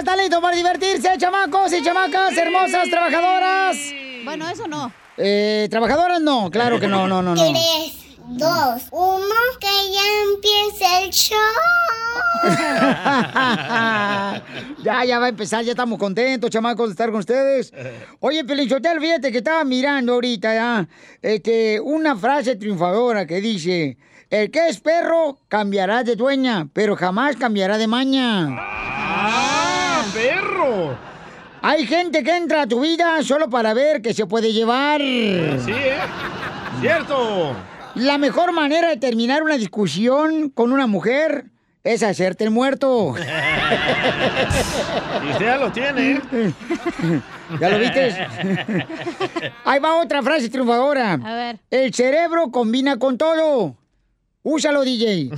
¿Está listo para divertirse, chamacos y chamacas, hermosas, trabajadoras? Bueno, eso no. Eh, trabajadoras no, claro que no, no, no, no. Tres, dos, uno, que ya empiece el show. ya, ya va a empezar, ya estamos contentos, chamacos, de estar con ustedes. Oye, Pelichotel, fíjate que estaba mirando ahorita ya este, una frase triunfadora que dice: El que es perro cambiará de dueña, pero jamás cambiará de maña. ¡Ah, perro! Hay gente que entra a tu vida solo para ver qué se puede llevar. Sí, ¿eh? Cierto. La mejor manera de terminar una discusión con una mujer es hacerte el muerto. Y usted ya lo tiene, ¿eh? ¿Ya lo viste? Ahí va otra frase triunfadora. A ver. El cerebro combina con todo. Úsalo, DJ.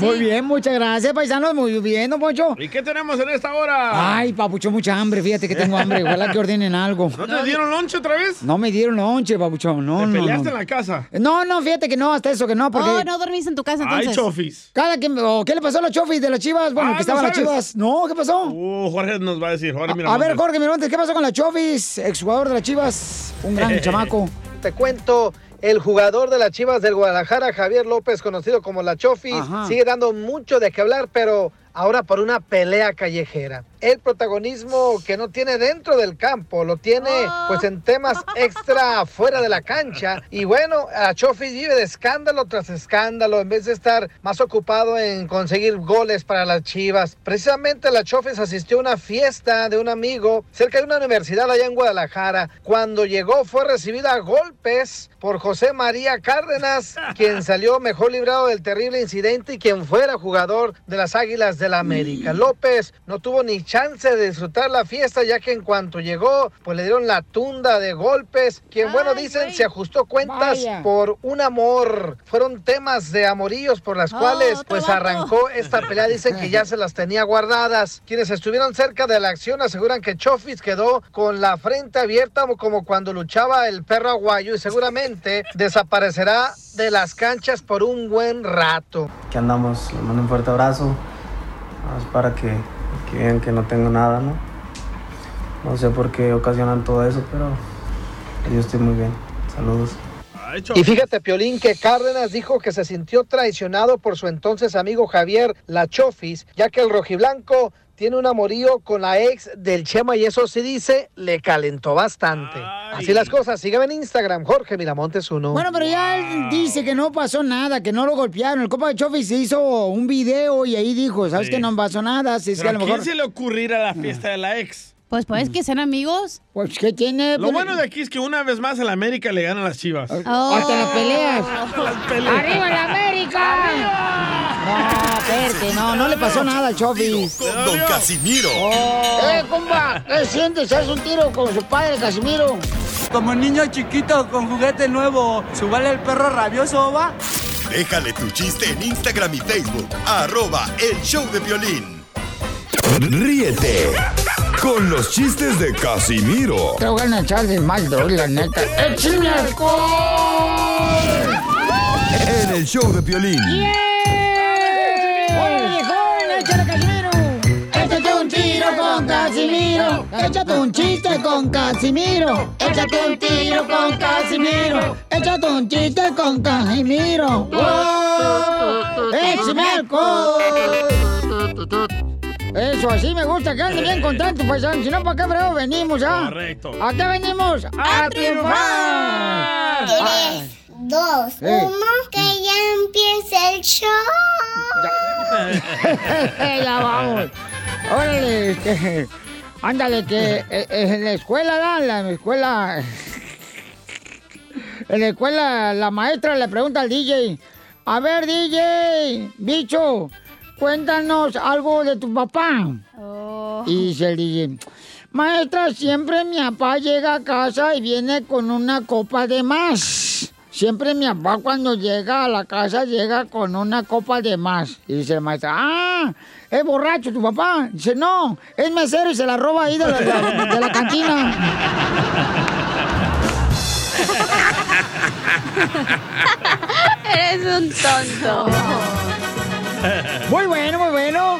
Muy bien, muchas gracias, paisanos. Muy bien, don Poncho. ¿Y qué tenemos en esta hora? Ay, papucho, mucha hambre. Fíjate que tengo hambre. Ojalá que ordenen algo. ¿No te dieron lonche otra vez? No me dieron lonche, papuchón. No, ¿Te no, peleaste no. en la casa? No, no, fíjate que no, hasta eso que no, porque... Oh, no dormiste en tu casa entonces. Ay, chofis. Cada que... ¿Qué le pasó a los chofis de las chivas? Bueno, Ah, que ¿no estaban las sabes? chivas. No, ¿qué pasó? Uh, Jorge nos va a decir. Jorge, mira. A ver, Jorge Miramontes, ¿qué pasó con la Chofis? Exjugador de las Chivas, un gran chamaco. Te cuento, el jugador de las Chivas del Guadalajara, Javier López, conocido como La Chofis, Ajá. sigue dando mucho de qué hablar, pero ahora por una pelea callejera. El protagonismo que no tiene dentro del campo, lo tiene pues en temas extra fuera de la cancha. Y bueno, a Chofis vive de escándalo tras escándalo, en vez de estar más ocupado en conseguir goles para las Chivas. Precisamente la Chofis asistió a una fiesta de un amigo cerca de una universidad allá en Guadalajara. Cuando llegó fue recibida a golpes por José María Cárdenas, quien salió mejor librado del terrible incidente y quien fuera jugador de las Águilas del la América. López no tuvo ni chance de disfrutar la fiesta ya que en cuanto llegó pues le dieron la tunda de golpes. Quien bueno dicen se ajustó cuentas Vaya. por un amor. Fueron temas de amoríos por las Oh, cuales pues vato. arrancó esta pelea. Dicen que ya se las tenía guardadas. Quienes estuvieron cerca de la acción aseguran que Chofis quedó con la frente abierta como cuando luchaba el perro aguayo y seguramente desaparecerá de las canchas por un buen rato. que andamos, les mando un fuerte abrazo. Para que, que vean que no tengo nada, ¿no? No sé por qué ocasionan todo eso, pero yo estoy muy bien. Saludos. Y fíjate, Piolín, que Cárdenas dijo que se sintió traicionado por su entonces amigo Javier Lachofis, ya que el rojiblanco tiene un amorío con la ex del Chema y eso sí dice, le calentó bastante. Así las cosas, sígueme en Instagram, Jorge Miramontes uno. Bueno, pero ya él dice que no pasó nada, que no lo golpearon. El copa de Chofis hizo un video y ahí dijo, ¿sabes Sí. que no pasó nada? Así es que Pero a lo ¿a quién mejor... se le ocurrirá la fiesta de la ex? Pues puedes que sean amigos. Pues, ¿qué tiene? Lo bueno de aquí es que una vez más el América le gana a las chivas. Oh. Hasta las peleas. ¡Arriba la América! No, espérate, no, no le pasó nada al Chofis. Con Don Casimiro. ¡Eh, compa! ¿Qué sientes? ¿Haz un tiro con su padre, Casimiro? Como niño chiquito con juguete nuevo, ¿subale el perro rabioso, va? Déjale tu chiste en Instagram y Facebook. Arroba el show de violín. Ríete con los chistes de Casimiro Te voy a echar de mal, la neta. ¡Échame alcohol! en el show de violín. ¡Oye, Échate un chiste con Casimiro. Échate un tiro con Casimiro. Échate un chiste con Casimiro. ¡Wow! ¡Échame alcohol! Eso, así me gusta que anden bien contentos, paisanos. Si no, ¿para qué frego venimos, ah? Correcto. ¿A qué venimos? ¡A triunfar! Tres, dos, Eh. uno, que ya empiece el show. ya vamos. Órale, este, ándale, que eh, eh, en la escuela, en la escuela, en la escuela, la maestra le pregunta al DJ, a ver, DJ, bicho, cuéntanos algo de tu papá. Oh. Y dice el DJ, maestra, siempre mi papá llega a casa y viene con una copa de más. Siempre mi papá cuando llega a la casa llega con una copa de más. Y dice el maestro, ah, es borracho tu papá. Dice, no, es mesero y se la roba ahí de la, de la- de la cantina. Eres un tonto. Muy bueno, muy bueno.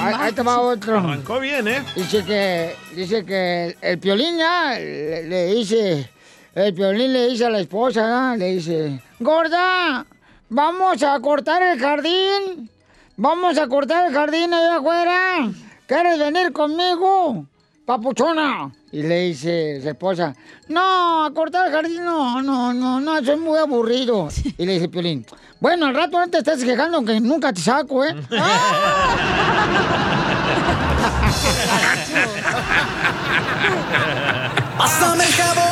ahí, ahí te va otro. Arrancó bien, ¿eh? Dice que, dice que el, el piolín ya le, le dice, el piolín le dice a la esposa, ¿no? le dice, gorda, vamos a cortar el jardín, vamos a cortar el jardín allá afuera, ¿quieres venir conmigo? Papuchona. Y le dice su esposa, no, a cortar el jardín, no, no, no, no, soy muy aburrido. Y le dice Piolín, bueno, al rato no te estés quejando que nunca te saco, ¿eh? Pásame el jabón.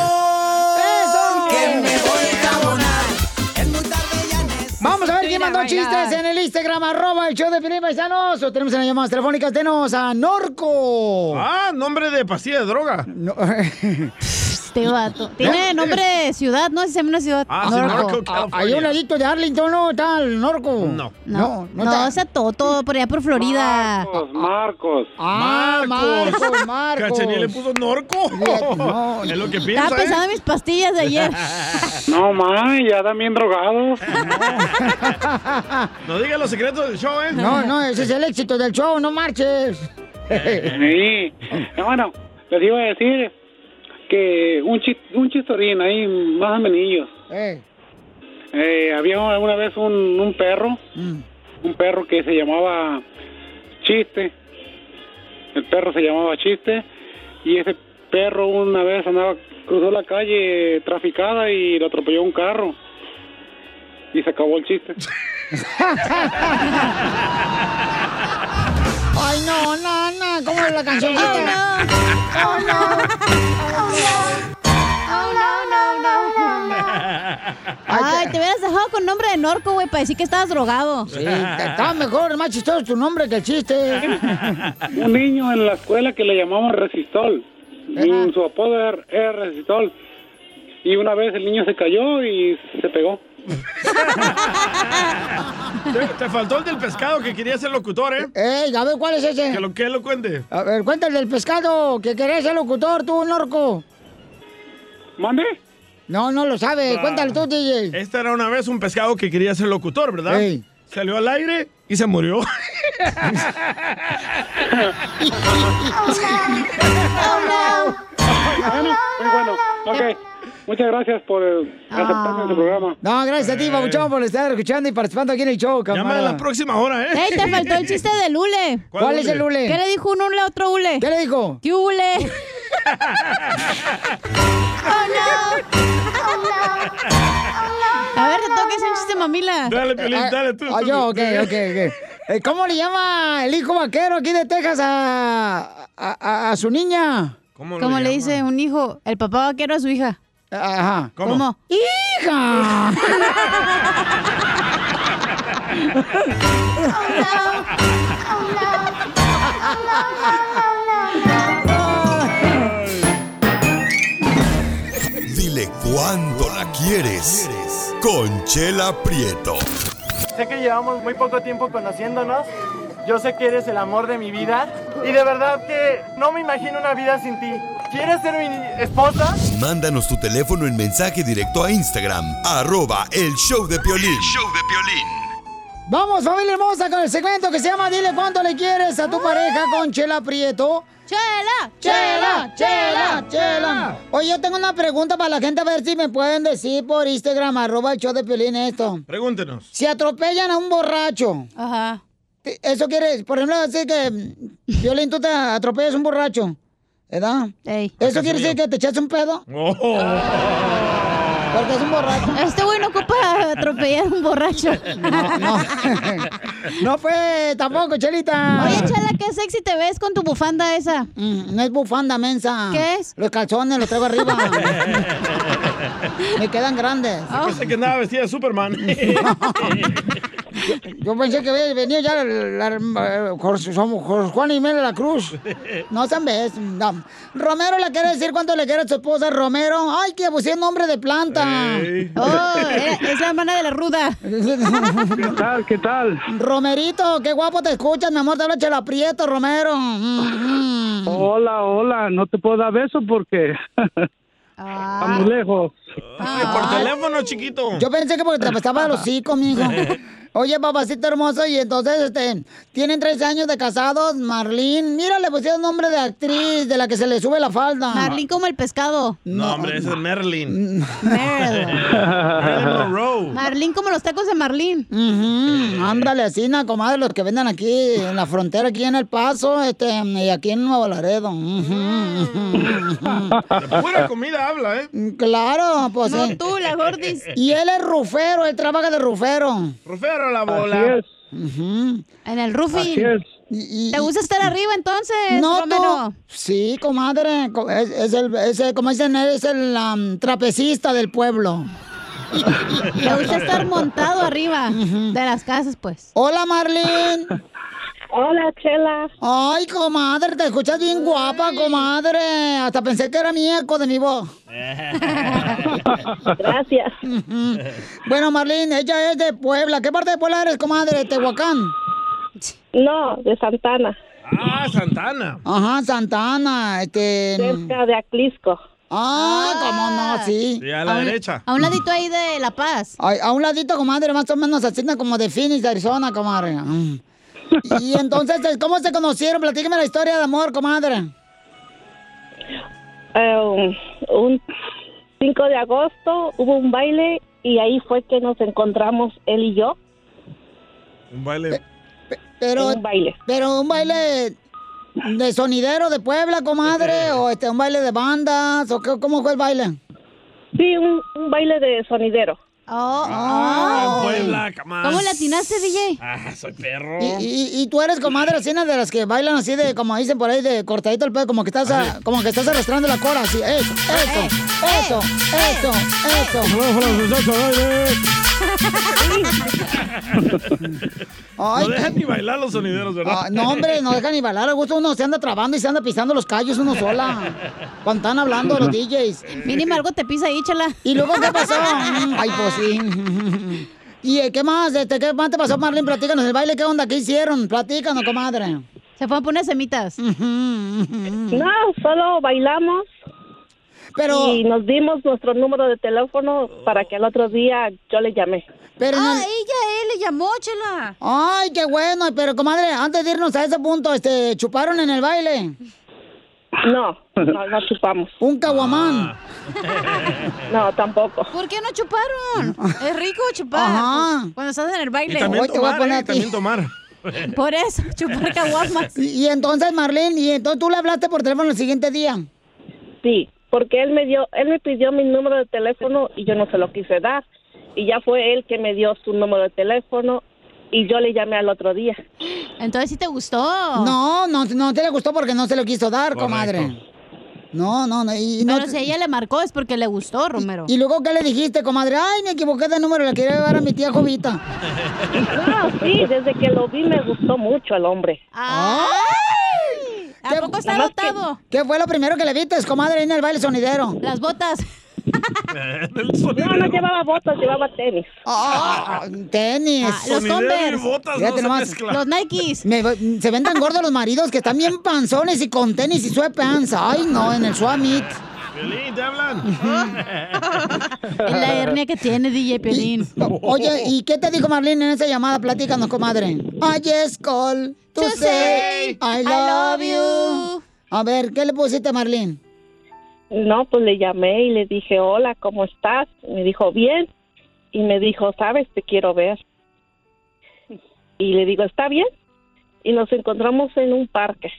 Mandó bailar. chistes en el Instagram, arroba el show de Piolín Paisanos. O tenemos en las llamadas telefónicas, tenemos a Norco. Ah, nombre de pastilla de droga. No- Este vato. Tiene nombre de ciudad, ¿no? Si se llama una ciudad. Ah, sí, Norco. Norco, Ah, Hay un ladito de Arlington, ¿no? Está el Norco. No. No, No, no, no, está. o sea, todo, todo por allá por Florida. Marcos. Ah, Marcos, Marcos. Cachanilla le puso norco. No. Es lo que Estaba piensa, pensando ¿eh? en mis pastillas de ayer. No, ma, ya están bien drogados. No diga los secretos del show, ¿eh? No, no, ese es el éxito del show, no marches. Sí. Bueno, les iba a decir que un, chis- un chistorín ahí, más o menos. Eh, Eh, había alguna vez un, un perro, mm. un perro que se llamaba Chiste. El perro se llamaba Chiste y ese perro una vez andaba cruzó la calle traficada y lo atropelló un carro y se acabó el chiste. Ay, no, no, no, ¿cómo es la canción? Oh, no. Oh, no. Oh, no, no, no. Ay, te hubieras dejado con nombre de Norco, güey, para decir que estabas drogado. Sí, está mejor, más chistoso tu nombre que el chiste. un niño en la escuela que le llamaban Resistol. Y su apodo era Resistol. Y una vez el niño se cayó y se pegó. Te, te faltó el del pescado que quería ser locutor, ¿eh? Ey, a ver, ¿cuál es ese? Que lo que lo cuente. A ver, cuéntale del pescado que querés ser locutor, tú, Norco. ¿Mande? No, no lo sabe. Ah. Cuéntale tú, DJ. Esta era una vez un pescado que quería ser locutor, ¿verdad? Ey. Salió al aire y se murió. Bueno, muy bueno. Ok. Muchas gracias por eh, aceptarme en su programa. No, gracias a ti, Babuchón, por estar escuchando y participando aquí en el show, Llama a camarada. la próxima hora, ¿eh? Ey, te faltó el chiste del hule. ¿Cuál, es el hule? ¿Qué le dijo un hule a otro hule? ¿Qué le dijo? ¿Qué hule? oh, no. A ver, te toca ese chiste, mamila. Dale, Piolín, dale tú. Ah, yo, ok, ok, ok. Eh, ¿Cómo le llama el hijo vaquero aquí de Texas a, a, a- a su niña? ¿Cómo, Como le llama? dice un hijo, el papá vaquero a su hija. Ajá. ¿Cómo? ¿Cómo? ¡Hija! Dile cuándo la quieres. Conchela Prieto. Sé que llevamos muy poco tiempo conociéndonos. Yo sé que eres el amor de mi vida. Y de verdad que no me imagino una vida sin ti. ¿Quieres ser mi esposa? Mándanos tu teléfono en mensaje directo a Instagram, arroba el show de Piolín. show de Vamos, familia hermosa, con el segmento que se llama Dile cuánto le quieres a tu pareja con Chela Prieto. ¡Chela! Chela, chela, chela. Oye, yo tengo una pregunta para la gente, a ver si me pueden decir por Instagram, arroba el show de Piolín esto. Pregúntenos. Si atropellan a un borracho, Ajá. Eso quiere, por ejemplo, decir que, Piolín, tú te atropellas un borracho, ¿verdad? Ey. ¿Eso quiere decir que te echas un pedo? Oh. Porque es un borracho. Este güey no ocupa atropellar a un borracho. No, no. No fue tampoco, Chelita. Oye, Chela, qué sexy te ves con tu bufanda esa. Mm, no es bufanda, mensa. ¿Qué es? Los calzones los traigo arriba. Me quedan grandes. Oh. Pensé que andaba vestida de Superman. Yo pensé que había venido ya la, la- Jorge Juan y Mela de la Cruz. No sean ves. no. Romero le quiere decir cuánto le quiere a su esposa Romero. Ay, que puse nombre de planta. Oh, era- es la hermana de la ruda. ¿Qué tal? ¿Qué tal? Romerito, qué guapo te escuchas, mi amor, te habla Chela Prieto, Romero. Mm, mm. Hola, hola. No te puedo dar beso porque Ah. estamos lejos. Ay, por teléfono, chiquito. Yo pensé que porque te apestaba de los hocico, mijo. Oye, papacito hermoso, y entonces, este, tienen 13 años de casados, Marlene. Mira, le pusieron nombre de actriz, de la que se le sube la falda. Marlene como el pescado. No, hombre, ese es Merlin. Merl. Marilyn Monroe. Marlene como los tacos de Marlene. Ujú, Ándale, así, na, comadre, los que venden aquí en la frontera, aquí en El Paso, este, y aquí en Nuevo Laredo. Ujú, ujú. Pura comida habla, ¿eh? Claro, pues No sí. tú, la gordis. Y él es rufero, él trabaja de rufero. Rufero la bola. Ujú. En el roofing. Así es. Y- y- ¿Te gusta estar arriba entonces, No, Romero? no. Sí, comadre. co- Es, es el, es el- como dicen, es el am, trapecista del pueblo. Le gusta estar montado arriba de las casas, pues. Hola, Marlene. Hola, Chela. Ay, comadre, te escuchas bien guapa, comadre. Hasta pensé que era mi eco de mi voz. Gracias. Bueno, Marlene, ella es de Puebla. ¿Qué parte de Puebla eres, comadre? ¿Tehuacán? No, de Santana. Ah, Santana. Ajá, Santana, este... Cerca de Aclisco. Ah, cómo no, sí. Sí, a la un- derecha. A un ladito ahí de La Paz. Ay, a un ladito, comadre, más o menos así como de Phoenix, Arizona, comadre. Mm. Y entonces, ¿cómo se conocieron? Platíqueme la historia de amor, comadre. Eh, un 5 de agosto hubo un baile y ahí fue que nos encontramos él y yo. Un baile. Pero, Un baile. pero un baile de sonidero de Puebla, comadre, o este, un baile de bandas, o qué, cómo fue el baile. Sí, un, un baile de sonidero. Oh, Ah, oh. Puebla. ¿Cómo le atinaste, DJ? Ah, soy perro. Y, y- y tú eres comadre así de las que bailan así de, como dicen por ahí, de cortadito el pelo, como que estás, a- como que estás arrastrando la cora, así, eso, eso, eso, eso, eso. Ay, no dejan ni bailar los sonideros, ¿verdad? Ah, no, hombre, no dejan ni bailar. A gusto uno se anda trabando y se anda pisando los callos uno sola. Cuando están hablando los DJs. Mínimo algo te pisa ahí, chala. ¿Y luego qué pasó? Ay, pues sí. ¿Y eh, qué más? Este, ¿Qué más te pasó, Marlene? Platícanos el baile, ¿qué onda? ¿Qué hicieron? Platícanos, comadre. Se fue a poner semitas. No, solo bailamos. Pero- Y nos dimos nuestro número de teléfono para que al otro día yo le llamé. Pero ah, no- ella, él le llamó, chela. Ay, qué bueno. Pero, comadre, antes de irnos a ese punto, este, ¿chuparon en el baile? No, no, no chupamos. ¿Un caguamán? No, tampoco. ¿Por qué no chuparon? Es rico chupar. Ajá. Cuando estás en el Y baile. también Hoy te voy a poner ¿eh? a ti. También tomar. Por eso, chupar caguamas. Y, y entonces, Marlene, ¿y entonces tú le hablaste por teléfono el siguiente día? Sí, porque él me dio, él me pidió mi número de teléfono y yo no se lo quise dar. Y ya fue él que me dio su número de teléfono y yo le llamé al otro día. Entonces sí te gustó. No, no, no te le gustó porque no se lo quiso dar, Correcto. comadre. No, no, no. Y, no Pero si ella le marcó es porque le gustó, Romero. ¿Y luego qué le dijiste, comadre? Ay, me equivoqué de número, le quería llevar a mi tía Jovita. No, sí, desde que lo vi me gustó mucho el hombre. ¡Ay! ¿A ¿Qué- poco está que- dotado? ¿Qué fue lo primero que le viste, comadre, en el baile sonidero? Las botas. No, no llevaba botas, llevaba tenis. Ah, tenis. Ah, los Converse. botas Fíjate no se nomás. mezclan. Los Nikes. Me- se ven tan gordos los maridos que están bien panzones y con tenis y sweatpants. Ay, no, en el Swamit. Piolín, ¿te hablan? Y la hernia que tiene DJ Pelín. Oye, ¿y qué te dijo Marlene en esa llamada? Platícanos, comadre. I just call to, say I love you. A ver, ¿qué le pusiste, Marlene? No, pues le llamé y le dije, hola, ¿cómo estás? Me dijo, bien. Y me dijo, sabes, te quiero ver. Y le digo, ¿está bien? Y nos encontramos en un parque.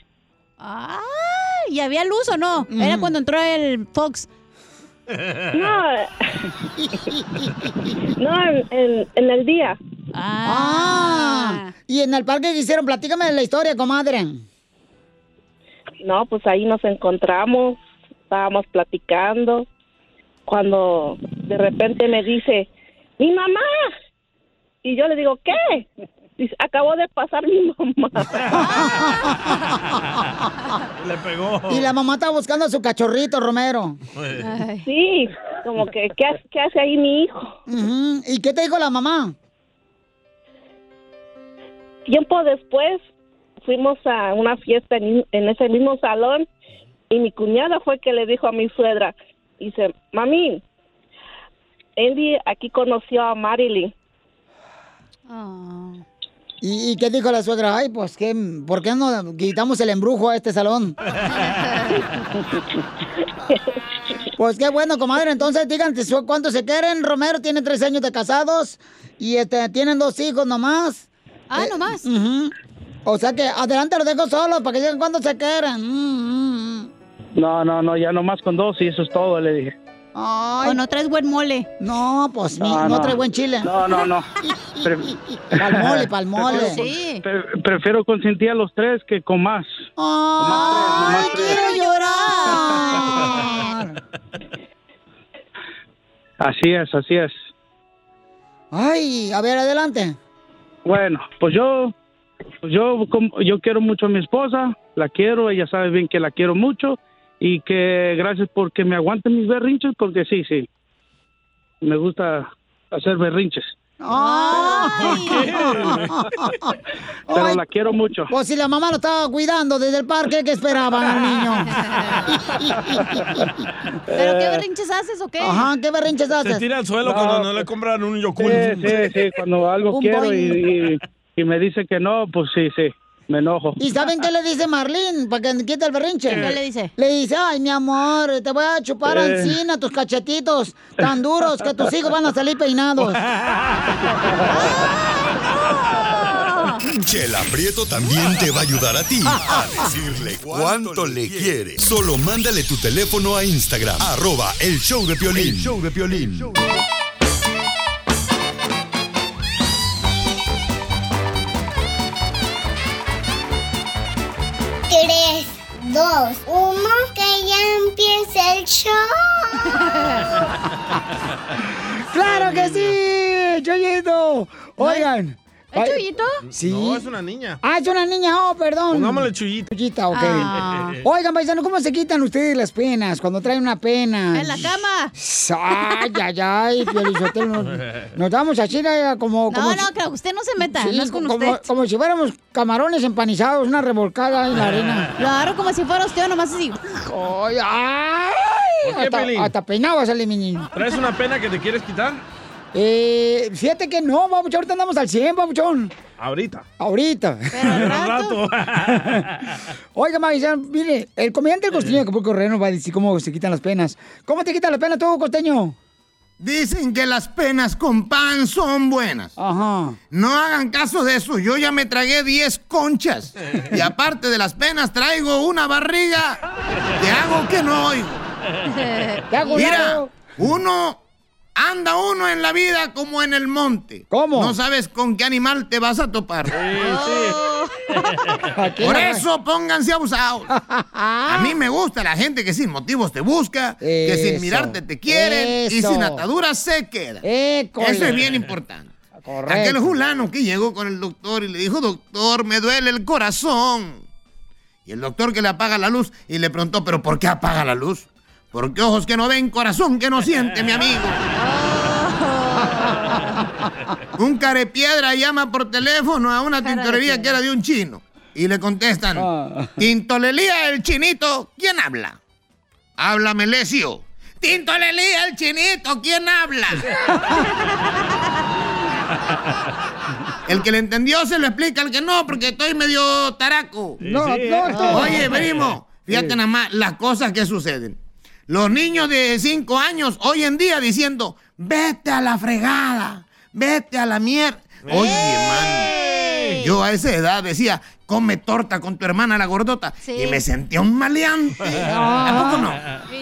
¡Ay! ¿Y había luz o no? Era cuando entró el Fox. No, no en, en- en el día. Ah. ¿Y en el parque que hicieron? Platícame la historia, comadre. No, pues ahí nos encontramos, estábamos platicando, cuando de repente me dice, mi mamá. Y yo le digo, ¿qué? Dice, acabó de pasar mi mamá. Le pegó. Y la mamá está buscando a su cachorrito, Romero. Ay. Sí, como que, ¿qué, hace- qué hace ahí mi hijo? ¿Y qué te dijo la mamá? Tiempo después fuimos a una fiesta en, en ese mismo salón y mi cuñada fue que le dijo a mi suegra, dice, mami, Andy aquí conoció a Marilyn. ¿Y, y qué dijo la suegra? Ay, pues, ¿qué, ¿por qué no quitamos el embrujo a este salón? Pues qué bueno, comadre. Entonces, díganme su- cuánto se quieren. Romero tiene tres años de casados y este, tienen dos hijos nomás. Ah, Eh, nomás. O sea que adelante los dejo solos para que digan cuánto se quieren. Mm, mm. No, no, no, ya nomás con dos y eso es todo, le dije. O no traes buen mole. No, pues mi- no, trae buen chile. No, no, no. Pa'l mole, pa'l mole. Prefiero, pre- prefiero consentir a los tres que con más. ¡Ay, quiero llorar! Así es, así es. Ay, a ver, adelante. Bueno, pues yo, yo, como- yo quiero mucho a mi esposa, la quiero, ella sabe bien que la quiero mucho y que gracias porque me aguanten mis berrinches, porque sí, sí, me gusta hacer berrinches, pero la quiero mucho. Pues si la mamá lo estaba cuidando desde el parque, ¿qué esperaban al niño? ¿Pero qué berrinches haces o qué? Ajá, ¿qué berrinches Se tira al suelo No. cuando no le compran un yokul. Sí, sí, sí, cuando algo quiero y- y me dice que no, pues sí, sí, me enojo. ¿Y saben qué le dice Marlene para que quite el berrinche? ¿Qué le dice? Le dice, ay, mi amor, te voy a chupar Eh. encima tus cachetitos tan duros que tus hijos van a salir peinados. Chela Prieto también te va a ayudar a ti a decirle cuánto le quiere. Solo mándale tu teléfono a Instagram, arroba el show de Piolín. El show de Piolín. Dos, uno, que ya empiece el show. ¡Claro que sí! ¡Chuyito! Oigan. ¿Es ay- Chuyito? Sí. No, es una niña. Ah, es una niña, oh, perdón. Pongámosle Chuyita. Chuyita, ok. Ah. Oigan, paisano, ¿cómo se quitan ustedes las penas cuando traen una pena? En la cama. Ay, ay, ay, Piolizotelo, nos, nos damos así eh, como... No, como no, que usted no se meta, Sí, no es con como, usted. como si fuéramos camarones empanizados, una revolcada en la arena. Claro, como si fuera usted nomás así. Ay, ay, ¿Por qué, hasta, hasta peinado va a salir mi niño. ¿Traes una pena que te quieres quitar? Eh, fíjate que no, papuchón, ahorita andamos al 100, papuchón. Ahorita. Ahorita. Pero al rato. Oiga, Maizán, mire, el comediante del costeño de Acapulco Correo nos va a decir cómo se quitan las penas. ¿Cómo te quitas las penas tú, costeño? Dicen que las penas con pan son buenas. Ajá. No hagan caso de eso. Yo ya me tragué 10 conchas. Y aparte de las penas, traigo una barriga. Te hago que no oigo. Te hago Mira, uno anda uno en la vida como en el monte. ¿Cómo? No sabes con qué animal te vas a topar. Por eso pónganse abusados. A mí me gusta la gente que sin motivos te busca, que sin mirarte te quieren y sin ataduras se queda. École. Eso es bien importante. Correcto. Aquel fulano que llegó con el doctor y le dijo, doctor, me duele el corazón. Y el doctor que le apaga la luz y le preguntó, ¿pero por qué apaga la luz? Porque ojos que no ven, corazón que no siente, mi amigo. Un carepiedra llama por teléfono a una tintorería que era de un chino. Y le contestan, Tintolelía el chinito, ¿quién habla? Habla Melesio. Tintolelía el chinito, ¿quién habla? El que le entendió se lo explica, el que no, porque estoy medio taraco. No, no, no. Oye, primo, fíjate nada más las cosas que suceden. Los niños de 5 años hoy en día diciendo, vete a la fregada, vete a la mierda. Oye, mano, yo a esa edad decía, come torta con tu hermana la gordota. Y me sentía un maleante. ¿A poco no?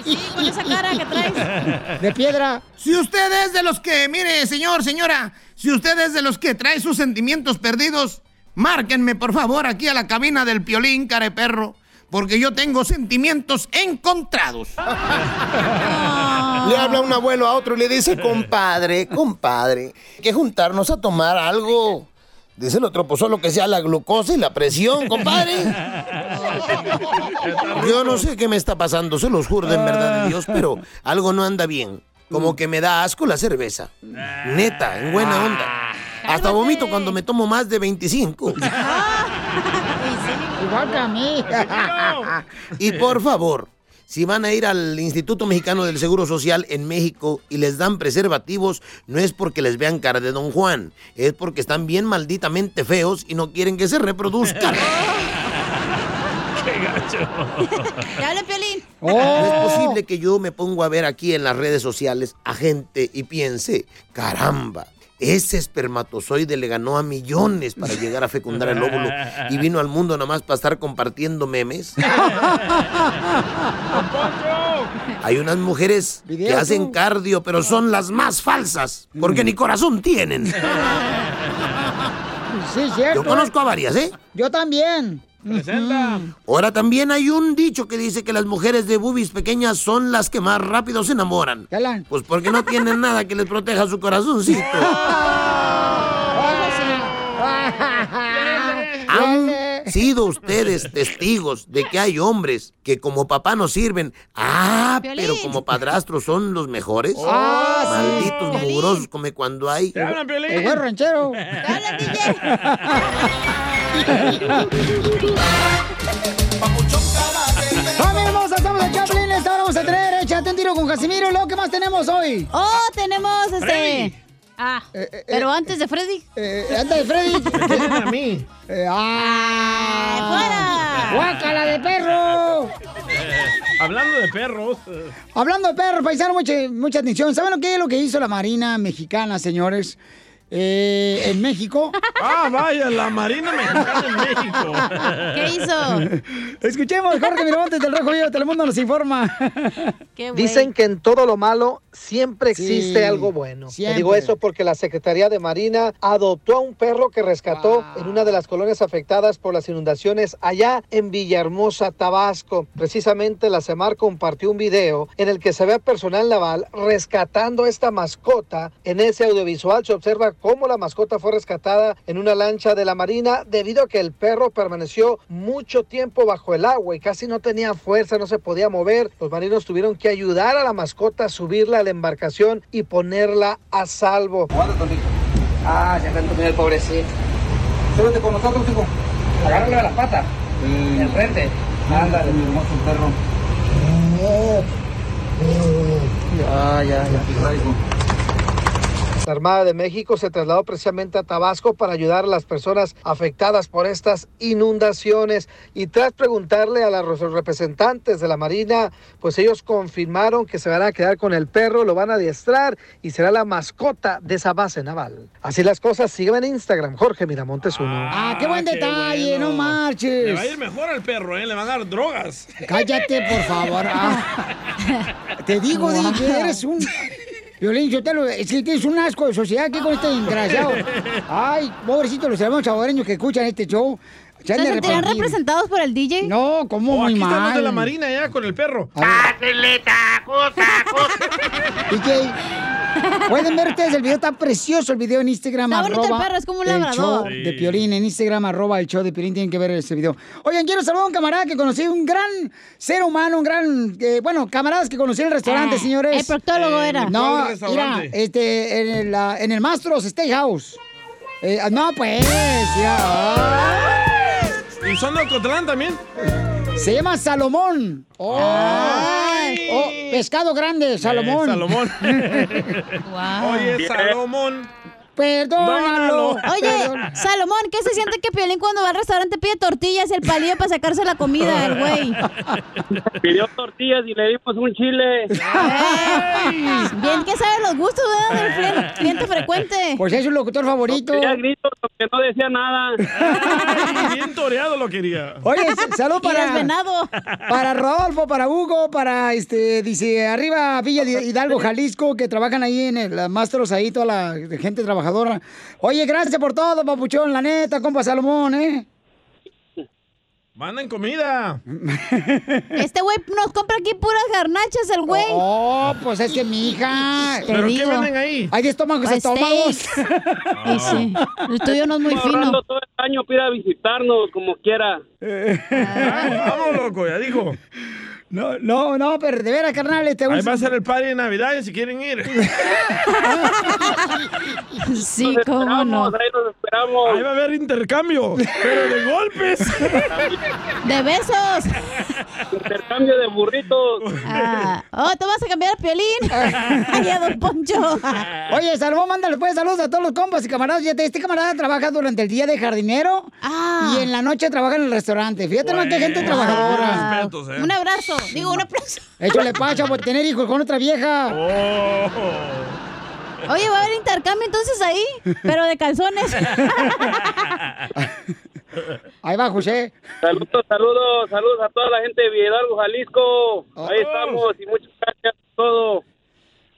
Sí, con esa cara que traes. De piedra. Si usted es de los que, mire, señor, señora, si usted es de los que trae sus sentimientos perdidos, márquenme por favor aquí a la cabina del piolín, careperro, porque yo tengo sentimientos encontrados. Le habla un abuelo a otro y le dice, compadre, compadre, hay que juntarnos a tomar algo. Dice el otro, pues solo que sea la glucosa y la presión, compadre. Yo no sé qué me está pasando, se los juro en verdad de Dios, pero algo no anda bien. Como que me da asco la cerveza. Neta, en buena onda. Hasta vomito cuando me tomo más de 25. Igual que a mí. Y por favor, si van a ir al Instituto Mexicano del Seguro Social en México y les dan preservativos, no es porque les vean cara de Don Juan, es porque están bien malditamente feos y no quieren que se reproduzcan. ¡Qué gacho! ¡Dale, Piolín! No es posible que yo me pongo a ver aquí en las redes sociales a gente y piense, caramba, ese espermatozoide le ganó a millones para llegar a fecundar el óvulo y vino al mundo nada más para estar compartiendo memes. Hay unas mujeres que hacen cardio, pero son las más falsas, porque ni corazón tienen. Sí, cierto. Yo conozco a varias, ¿eh? Yo también. Presenta. Ahora también hay un dicho que dice que las mujeres de boobies pequeñas son las que más rápido se enamoran. Pues porque no tienen nada que les proteja su corazoncito. Han sido ustedes testigos de que hay hombres que como papá no sirven, ah, pero como padrastros son los mejores. Ah, sí. Malditos mugrosos como cuando hay. ¡Te hablan! El ranchero. ¡Familia hermosa! Estamos en Chaplin. Esta hora vamos a tener Échate un tiro con Casimiro. Lo que más tenemos hoy? Oh, tenemos este. Freddy. Ah, pero antes de Freddy. Eh, antes de Freddy. a mí. Eh, ¡Ah! ¡Guácala de perro! Hablando de perros. Hablando de perros, paisano, mucha, mucha atención. ¿Saben lo que es lo que hizo la Marina Mexicana, señores? Eh, en México. Ah, vaya, la Marina Mexicana en México. ¿Qué hizo? Escuchemos, Jorge Miramontes del Rojo Vivo de Telemundo nos informa. Dicen que en todo lo malo siempre Sí, existe algo bueno. Te siempre. digo eso porque la Secretaría de Marina adoptó a un perro que rescató en una de las colonias afectadas por las inundaciones allá en Villahermosa, Tabasco. Precisamente la CEMAR compartió un video en el que se ve a personal naval rescatando a esta mascota. En ese audiovisual se observa cómo la mascota fue rescatada en una lancha de la Marina debido a que el perro permaneció mucho tiempo bajo el agua y casi no tenía fuerza, no se podía mover. Los marinos tuvieron que ayudar a la mascota a subirla a la embarcación y ponerla a salvo. Ah, ya mira el pobrecito. Súbete con nosotros, hijo. Agárralo de las patas. El frente. Ándale, mi hermoso perro. Ya, ya, ya. La Armada de México se trasladó precisamente a Tabasco para ayudar a las personas afectadas por estas inundaciones. Y tras preguntarle a los representantes de la Marina, pues ellos confirmaron que se van a quedar con el perro, lo van a adiestrar y será la mascota de esa base naval. Así las cosas, sígueme en Instagram, Jorge Miramontes uno. Ah, qué buen detalle, no marches. Le va a ir mejor al perro, ¿eh? Le van a dar drogas. Cállate, por favor. Ah. Te digo, Wow. DJ, eres un... Violín, yo te lo... Es que tienes un asco de sociedad aquí con este desgraciado. Ay, pobrecito los hermanos salvadoreños que escuchan este show. Se han ¿Se de sentirán arrepentir. representados por el DJ? No, ¿cómo? Oh, muy aquí mal. de la Marina ya con el perro. DJ, pueden ver ustedes el video, está precioso el video en Instagram. Está bonito el perro, es como un el labrador. show de Piolín, en Instagram, arroba el show de Piolín, tienen que ver ese video. Oigan, quiero saludar a un camarada que conocí, un gran ser humano, un gran, eh, bueno, camaradas que conocí en el restaurante, Ah, señores. el proctólogo Eh, era. No, ¿cuál mira, restaurante? este, en el, ah, en el Mastros Steakhouse. Eh, ah, no, pues, ya. ¿Y son de Ocotlán también? Se llama Salomón. Oh, oh, pescado grande, Salomón. Eh, Salomón. Oye, Salomón. Perdónalo. Oye, Salomón, ¿qué se siente que Piolín cuando va al restaurante pide tortillas y el palillo para sacarse la comida, el güey? Pidió tortillas y le dimos un chile. Bien que sabe los gustos, ¿verdad? Del clien- cliente frecuente. Pues es su locutor favorito. Quería gritos porque no decía nada. Ay, bien toreado lo quería. Oye, salud para. desvenado. Para Rodolfo, para Hugo, para este, dice, arriba Villa de Hidalgo, Jalisco, que trabajan ahí en el Mastros, ahí toda la gente trabajadora. Oye, gracias por todo, papuchón, la neta, compa Salomón, ¿eh? Mandan comida. Este güey nos compra aquí puras garnachas, el güey. Oh, pues es que mi hija. Te digo. Hay de estómagos, Pues estómagos. Y sí, el tuyo no es muy fino. todo el año para ir a visitarnos como quiera. Vamos, loco, ya dijo. No, no, no, pero de veras, carnal, este Ahí va a ser el party de Navidad si quieren ir. Sí, cómo no. Ahí nos esperamos. Ahí va a haber intercambio, pero de golpes. De besos. Intercambio de burritos. Ah. Oh, ¿te vas a cambiar Piolín? Ay, a Don Poncho. Oye, Salomón, mándale pues saludos a todos los compas y camaradas. Fíjate, este camarada trabaja durante el día de jardinero Ah. y en la noche trabaja en el restaurante. Fíjate, no, qué gente trabajadora. respetos, ¿eh? Un abrazo. Digo, un aplauso. Eso le pasa por tener hijos con otra vieja. Oye, va a haber intercambio entonces ahí, pero de calzones. Ahí va, José. Saludos, saludos, saludos a toda la gente de Hidalgo, Jalisco. Ahí estamos y muchas gracias por todo.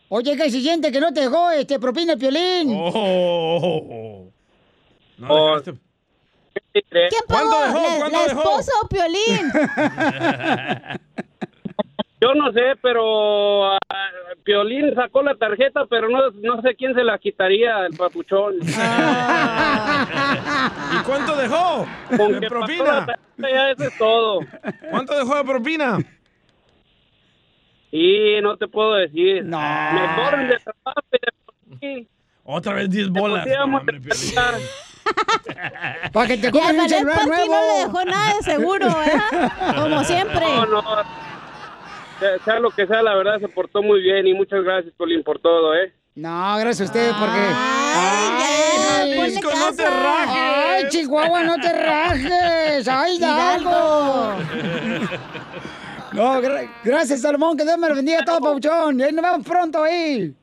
Oye, ¿qué se siente que no te dejó este propina el piolín? Oh. No Oh, dejaste- ¿Quién pagó? ¿Cuánto dejó? ¿La, ¿Cuánto la dejó? esposa o Piolín? Yo no sé, pero ah, Piolín sacó la tarjeta, pero no, no sé quién se la quitaría, el papuchón. ¿Y cuánto dejó? Con de la propina? tarjeta, ya eso es todo. ¿Cuánto dejó de propina? Y no te puedo decir. Me corren de trabajo y de por aquí. Otra vez 10 bolas. No, hombre. Para que te compren un celular nuevo. no le dejó nada de seguro, ¿verdad? Como siempre. No, no. Sea, lo que sea, la verdad se portó muy bien y muchas gracias, Piolín, por todo, ¿eh? No, gracias a ustedes porque... Ay, Jalisco, no te rajes. ¡Ay, Chihuahua, no te rajes! ¡Ay, Hidalgo! No, gra- gracias, Salomón, que Dios me lo bendiga a todos, Pauchón. Nos vemos pronto ahí.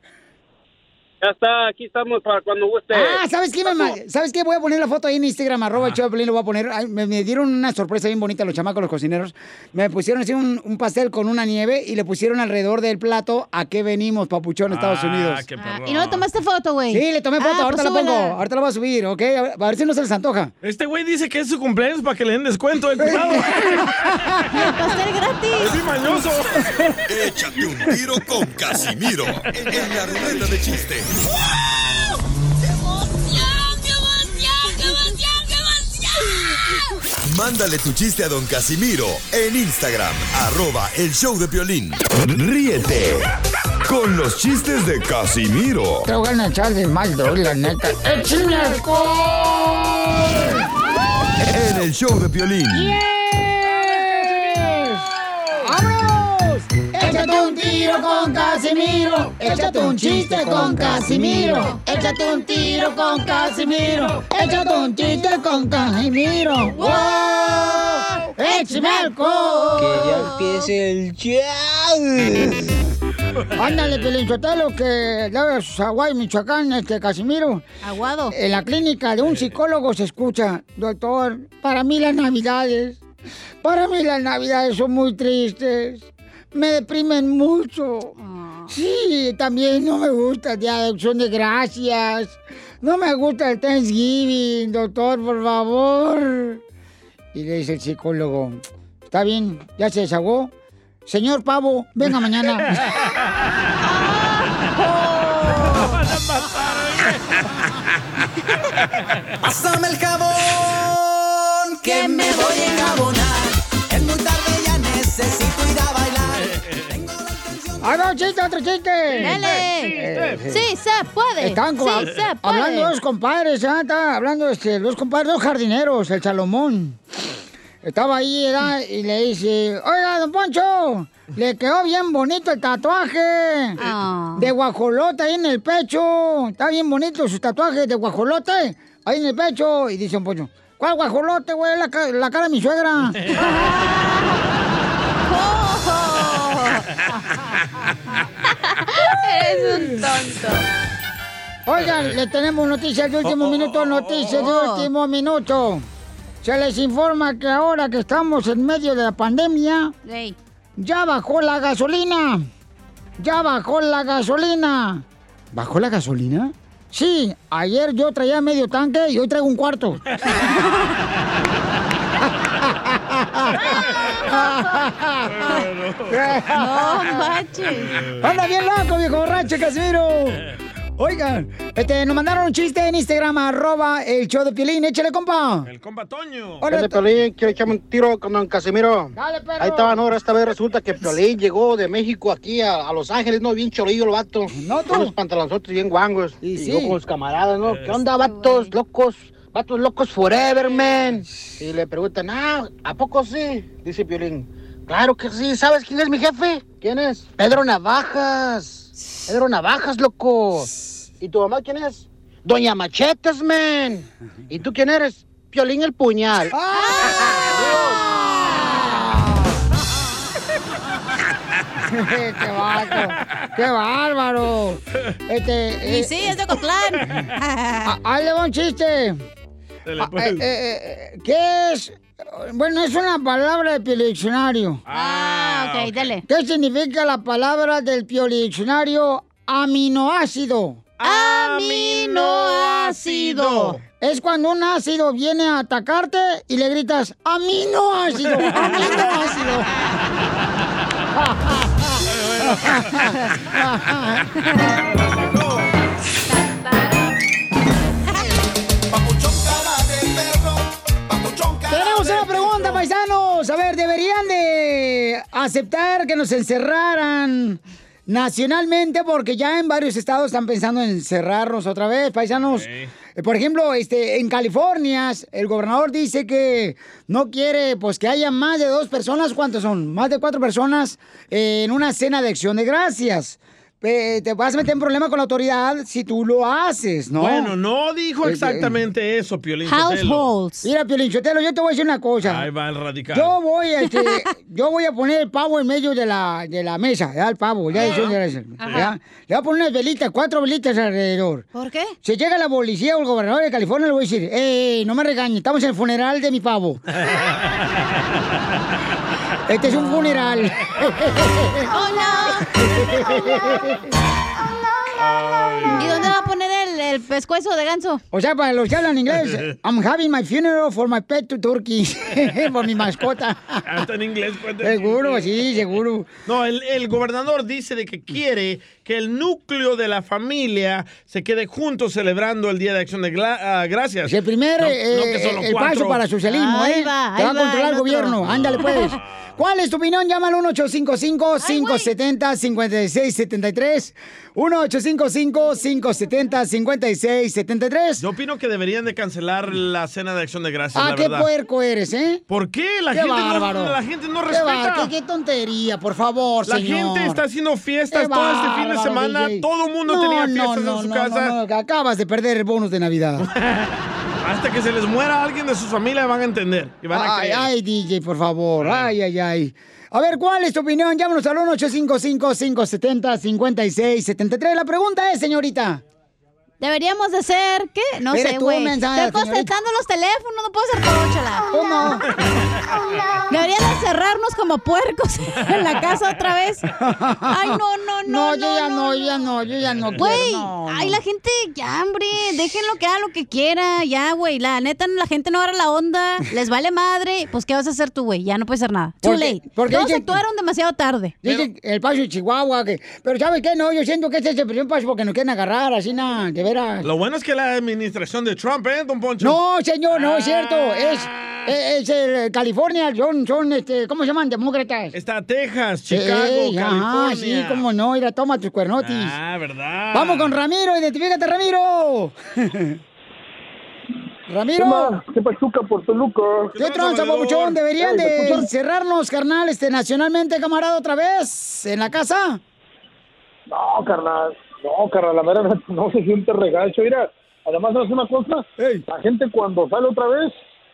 Ya está, aquí estamos para cuando guste. Ah, ¿sabes qué? Me ma- ¿Sabes qué? Voy a poner la foto ahí en Instagram, arroba el de Piolín, lo voy a poner. Ay, me, me dieron una sorpresa bien bonita los chamacos, los cocineros. Me pusieron así un, un pastel con una nieve y le pusieron alrededor del plato a qué venimos, papuchón, Estados Ah, Unidos. qué Ah. ¿Y no le tomaste foto, güey? Sí, le tomé foto, Ah, ahorita pues la pongo, ahorita la voy a subir, ¿ok? A ver, a ver si no se les antoja. Este güey dice que es su cumpleaños para que le den descuento. eh, cuidado. El pastel gratis. Es mañoso. Échate un tiro con Casimiro en la ruleta de chiste. Mándale tu chiste a don Casimiro en Instagram, arroba el show de violín. Ríete con los chistes de Casimiro Te voy a echar de mal, doy, la neta. ¡Échame alcohol! en el show de violín. ¡Vámonos! Échate un tiro con Casimiro. Échate un chiste con Casimiro. Échate un tiro con Casimiro. Échate un chiste con Casimiro. ¡Wow! ¡Échame alcohol! empiece el show. Ándale, Pelinchotelo, que de Hawái, Michoacán, este Casimiro. Aguado. En la clínica de un psicólogo se escucha, doctor, para mí las navidades, para mí las navidades son muy tristes, me deprimen mucho. Sí, también no me gusta el Día de Acción de Gracias, no me gusta el Thanksgiving, doctor, por favor. Y le dice el psicólogo, está bien, ya se desahogó. Señor Pavo, venga mañana. Pásame el jabón que me voy a enjabonar. ¡Ah, no, chiste, otro chiste! Dale. Sí, se puede. Están como- Sí, se puede. hablando dos compadres, ¿ah? Estaban hablando este, dos compadres, dos jardineros, el Salomón. Estaba ahí y le dice, oiga, don Poncho, le quedó bien bonito el tatuaje Ah. de guajolote ahí en el pecho. Está bien bonito su tatuaje de guajolote ahí en el pecho. Y dice don Poncho, ¿cuál guajolote, güey? La, la cara de mi suegra. Eres un tonto. Oigan, le tenemos noticias de último minuto, noticias de último minuto. Se les informa que ahora que estamos en medio de la pandemia, ya bajó la gasolina. Ya bajó la gasolina. ¿Bajó la gasolina? Sí, ayer yo traía medio tanque y hoy traigo un cuarto. No manches. Anda bien loco, viejo borracho, Casimiro. Oigan, este, nos mandaron un chiste en Instagram, arroba el show de Piolín. Échale, compa. El compa Toño. Hola, Piolín, quiero echarme un tiro con don Casimiro. Dale, perro. Ahí estaba, no, esta vez resulta que Piolín llegó de México aquí a, a Los Ángeles, ¿no? Bien chorillo el vato. No, tú. Con unos pantalonzotes bien guangos. Y Y sí. con los camaradas, ¿no? ¿Qué onda, vatos, locos? Vatos locos forever, man. Y le preguntan, ah, ¿a poco sí? Dice Piolín, claro que sí. ¿Sabes quién es mi jefe? ¿Quién es? Pedro Navajas. Pedro Navajas, loco. ¿Y tu mamá quién es? Doña Machetes, man. ¿Y tú quién eres? Piolín el puñal. ¡Qué vato! ¡Qué bárbaro! Este, Y sí, es de Ocotlán. Ah, Ahí le va un chiste. Ah, pues. eh, eh, eh, ¿Qué es? Bueno, es una palabra del diccionario. Ah, ok, dale. ¿Qué significa la palabra del diccionario aminoácido? Aminoácido. Es cuando un ácido viene a atacarte y le gritas aminoácido, aminoácido. A ver, ¿deberían de aceptar que nos encerraran nacionalmente? Porque ya en varios estados están pensando en encerrarnos otra vez, paisanos. Eh, Por ejemplo, este, en California, el gobernador dice que no quiere pues que haya más de dos personas. ¿Cuántos son? Más de cuatro personas eh, en una cena de acción de gracias. Eh, te vas a meter en problema con la autoridad si tú lo haces, ¿no? Bueno, no dijo Eh, eh, exactamente eso, Piolín Sotelo. Mira, Piolín Sotelo, yo te voy a decir una cosa. Ahí va el radical. Yo voy, a, este, yo voy a poner el pavo en medio de la, de la mesa, ¿ya? El pavo, ya, eso ya, ya. Le voy a poner unas velitas, cuatro velitas alrededor. ¿Por qué? Si llega la policía o el gobernador de California, le voy a decir, ¡eh, no me regañes, estamos en el funeral de mi pavo! este es un funeral. ¿Y dónde va a poner el, el pescuezo de ganso? O sea, para los que hablan inglés, I'm having my funeral for my pet to turkey. por mi mascota. Hasta en inglés cuenta. Seguro, sí, seguro. No, el, el gobernador dice de que quiere que el núcleo de la familia se quede juntos celebrando el Día de Acción de Gla- ah, Gracias. Es el primer No- eh, no que solo el cuatro. paso para el socialismo, Ahí ¿eh? va, Te va a controlar el gobierno. Ándale, pues. ¿Cuál es tu opinión? Llámalo 1-855-570-5673. 1-855-570-5673. Yo opino que deberían de cancelar la cena de Acción de Gracias, Ah, la qué verdad. puerco eres, ¿eh? ¿Por qué? La, Qué gente bárbaro. no, la gente no respeta. qué, qué tontería, por favor, La señor. gente está haciendo fiestas Qué todo este fin de semana. DJ. Todo el mundo No, tenía fiestas no, en su casa. acabas de perder el bonus de Navidad. Hasta que se les muera alguien de su familia van a entender. Y van a Ay, creer. ay, DJ, por favor. Ay, ay, ay. A ver, ¿cuál es tu opinión? Llámanos al 1-855-570-5673. La pregunta es, señorita. Deberíamos de ser, ¿qué? No Eres sé, güey. Estoy contestando los teléfonos, no puedo ser coróchala. ¿Cómo? Deberían de cerrarnos como puercos en la casa otra vez. Ay, no, no, no. No, yo ya no, yo ya no, yo ya no Güey, no, ay, no. la gente, ya, hombre, déjenlo que haga lo que quiera, ya, güey. La neta, la gente no agarra la onda, les vale madre. Pues, ¿qué vas a hacer tú, güey? Ya no puedes hacer nada. Too Porque- late. porque Todos dicen- actuaron demasiado tarde. Dice el paso de Chihuahua, que... pero ¿sabes qué? No, yo siento que este es el primer paso porque nos quieren agarrar, así nada, veras. Lo bueno es que la administración de Trump, ¿eh, don Poncho? No, señor, no es cierto. Es, es, California, son, son, este, ¿cómo se llaman? Demócratas. Está Texas, Chicago, Ey, California. sí, cómo no, mira, toma tus cuernotis. Ah, ¿verdad? Vamos con Ramiro, identifícate, Ramiro. Ramiro. ¿Qué pachuca por Toluca? ¿Qué tranza, babuchón? ¿Deberían Ey, ¿me de encerrarnos, carnal, este, nacionalmente, camarada, otra vez? ¿En la casa? No, carnal. No, carnal, la verdad no se siente regacho. Mira, además, ¿sabes una cosa? La gente cuando sale otra vez,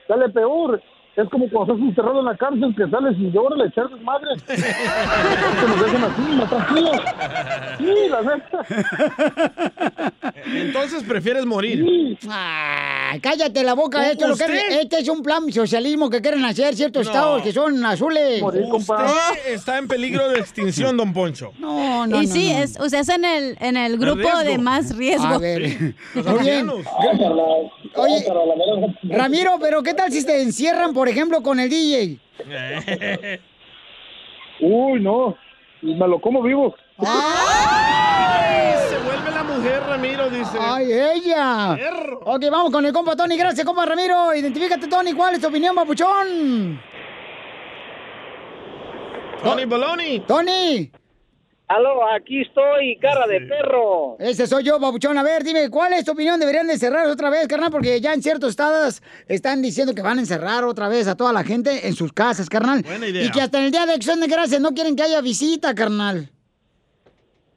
sale peor. Es como cuando estás encerrado en la cárcel que sales y llora le echar madre. que nos dejen así, más tranquilos. Sí, la neta. Entonces prefieres morir. Ay, cállate la boca, esto, es lo que, ¿Usted? este es un plan socialismo que quieren hacer ciertos estados que son azules. Usted está en peligro de extinción, don Poncho. No, no, y no, sí, no. Es, o sea, es en el, en el grupo de más riesgo. A ver, Los muy bien. Oye, Ramiro, pero ¿qué tal si te encierran, por ejemplo, con el DJ? Uy, no. Me lo como vivo. Ay, se vuelve la mujer, Ramiro, dice. ¡Ay, ella! Ok, vamos con el compa Tony. Gracias, compa Ramiro. Identifícate, Tony. ¿Cuál es tu opinión, papuchón? Tony Baloney. Tony. Aló, aquí estoy, cara de perro. Ese soy yo, babuchón. A ver, dime, ¿cuál es tu opinión? ¿Deberían de encerrar otra vez, carnal? Porque ya en ciertos estados están diciendo que van a encerrar otra vez a toda la gente en sus casas, carnal. Buena idea. Y que hasta en el Día de Acción de Gracias no quieren que haya visita, carnal.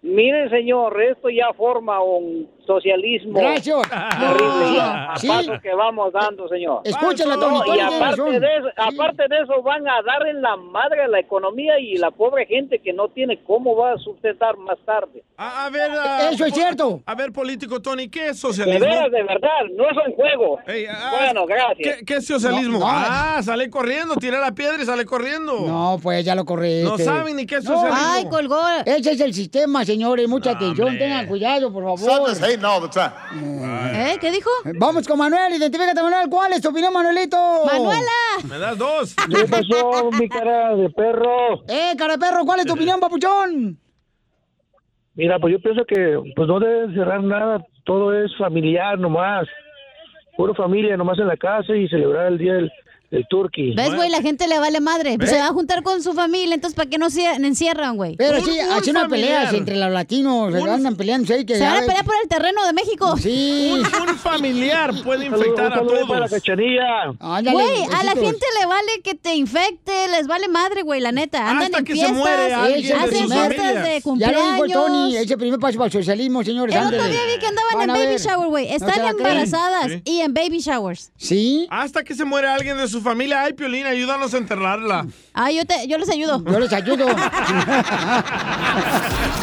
Mire, señor, esto ya forma un socialismo Gracias. terrible ya, a Sí. pasos que vamos dando, señor. Escúchala, Tony, y aparte de, eso, aparte de eso, van a dar en la madre a la economía y la pobre gente que no tiene cómo va a sustentar más tarde. A, a ver, ah, Eso es cierto. A ver, político Tony, ¿qué es De socialismo? veras, de verdad, no es un juego. ah, bueno, gracias. ¿Qué, qué es socialismo? No, no. Ah, sale corriendo, tira la piedra y sale corriendo. No, pues ya lo corrí. No saben ni qué es socialismo. Ay, colgó. Ese es el sistema, señores. Mucha atención. Tengan cuidado, por favor. ¿Eh? ¿Qué dijo? Vamos con Manuel. Identifícate, Manuel. ¿Cuál es tu opinión, Manuelito? ¡Manuela! ¿Me das dos? ¿Qué pasó, mi cara de perro? Eh, cara de perro, ¿cuál es tu opinión, papuchón? Mira, pues yo pienso que pues no deben cerrar nada, todo es familiar nomás. Puro familia nomás en la casa y celebrar el día del, del turkey. ¿Ves, güey? La gente le vale madre. Pues se va a juntar con su familia, entonces ¿para qué no se encierran, güey? Pero sí, hacen unas peleas entre los latinos. Se andan peleando. ahí que Se van a ya- pelear por el terreno de México. Sí. Un, un familiar puede infectar a para la todos. cachanilla. Güey, a la gente le vale que te infecte, les vale madre, güey, la neta. Andan Hasta en que se fiestas, muere alguien de hacen sus fiestas familias. de Ya cumpleaños. lo dijo el Tony, ese primer paso para el socialismo, señores. El otro día vi que andaban en baby shower, güey. No Están se embarazadas Sí. y en baby showers. ¿Sí? Hasta que se muere alguien de su familia. Ay, Piolín, ayúdanos a enterrarla. Ah, yo, te, yo les ayudo. Yo les ayudo.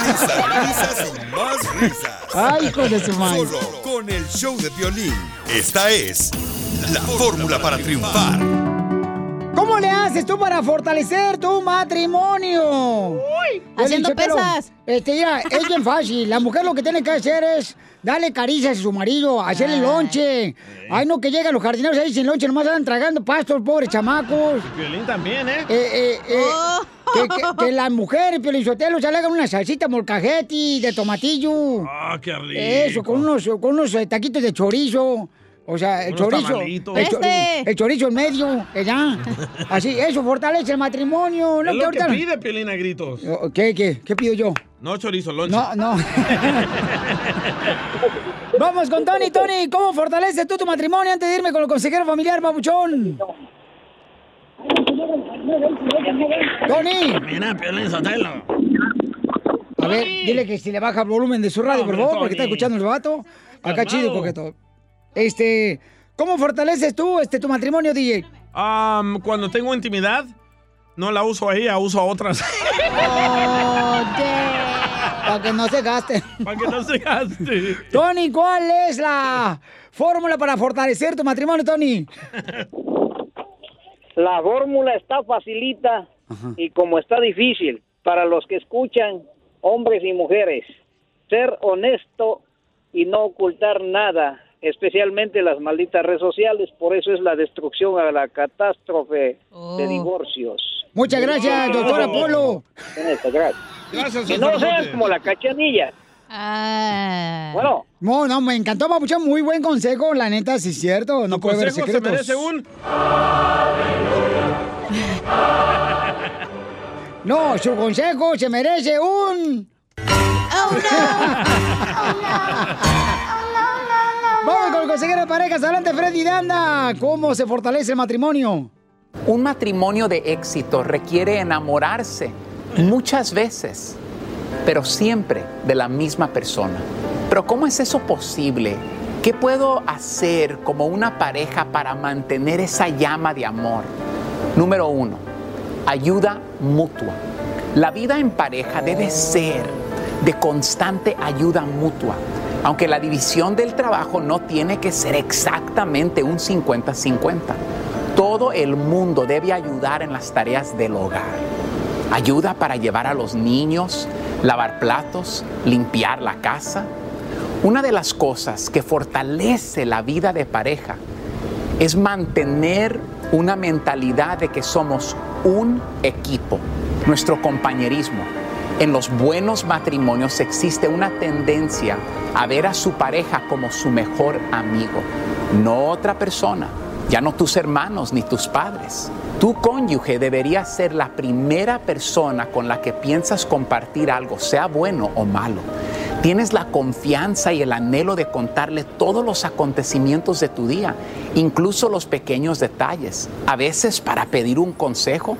Risas y más risas. Ay, hijo de su madre. Solo con el show de violín. Esta es la fórmula para triunfar. ¿Cómo le haces tú para fortalecer tu matrimonio? Haciendo Piolín Sotelo, pesas. Este, mira, es bien fácil. La mujer lo que tiene que hacer es darle caricias a su marido, hacerle lonche. Ay, no, que llegan los jardineros ahí sin lonche, nomás andan tragando pastos, pobres chamacos. Piolín también, ¿eh? Eh, eh, eh, que, que, que las mujeres, Piolizotelo, se le hagan una salsita molcajeti de tomatillo. Ah, qué rico. Eso, con unos, con unos eh, taquitos de chorizo. O sea, el Unos chorizo. El, Este. el chorizo en medio, ya. Así, eso fortalece el matrimonio. No, es que lo que pide Piolín a gritos. ¿Qué, qué? ¿Qué pido yo? No chorizo, lonche. No, no. Vamos con Tony. Tony, ¿cómo fortaleces tú tu matrimonio antes de irme con el consejero familiar, babuchón? Tony. Mira, Piolín Sotelo. A ver, dile que si le baja el volumen de su radio, por favor, porque está escuchando el vato. Acá Calmado. chido, coqueto. Este, ¿cómo fortaleces tú este tu matrimonio, DJ? Am, cuando tengo intimidad, no la uso a ella, uso a otras. Para que no se gaste. Para que no se gaste. Tony, ¿cuál es la fórmula para fortalecer tu matrimonio, Tony? La fórmula está facilita y como está difícil para los que escuchan, hombres y mujeres, ser honesto y no ocultar nada, especialmente las malditas redes sociales, por eso es la destrucción a la catástrofe de divorcios. Muchas gracias, doctor Apolo. Gracias, gracias. Que no seas como la cachanilla. Bueno. No, no, me encantó, Papuchón. Muy buen consejo, la neta, sí es cierto. No puede haber consejo se secretos. merece un... No, su consejo se merece un... Vamos con el consejero de parejas. Adelante, Freddy Danda. ¿Cómo se fortalece el matrimonio? Un matrimonio de éxito requiere enamorarse muchas veces, pero siempre de la misma persona. Pero ¿cómo es eso posible? ¿Qué puedo hacer como una pareja para mantener esa llama de amor? Número uno, ayuda mutua. La vida en pareja debe ser de constante ayuda mutua. Aunque la división del trabajo no tiene que ser exactamente un 50-50. Todo el mundo debe ayudar en las tareas del hogar. Ayuda para llevar a los niños, lavar platos, limpiar la casa. Una de las cosas que fortalece la vida de pareja es mantener una mentalidad de que somos un equipo, nuestro compañerismo. En los buenos matrimonios existe una tendencia a ver a su pareja como su mejor amigo, no otra persona. ya no tus hermanos ni tus padres. Tu cónyuge debería ser la primera persona con la que piensas compartir algo, sea bueno o malo. Tienes la confianza y el anhelo de contarle todos los acontecimientos de tu día, incluso los pequeños detalles, a veces para pedir un consejo,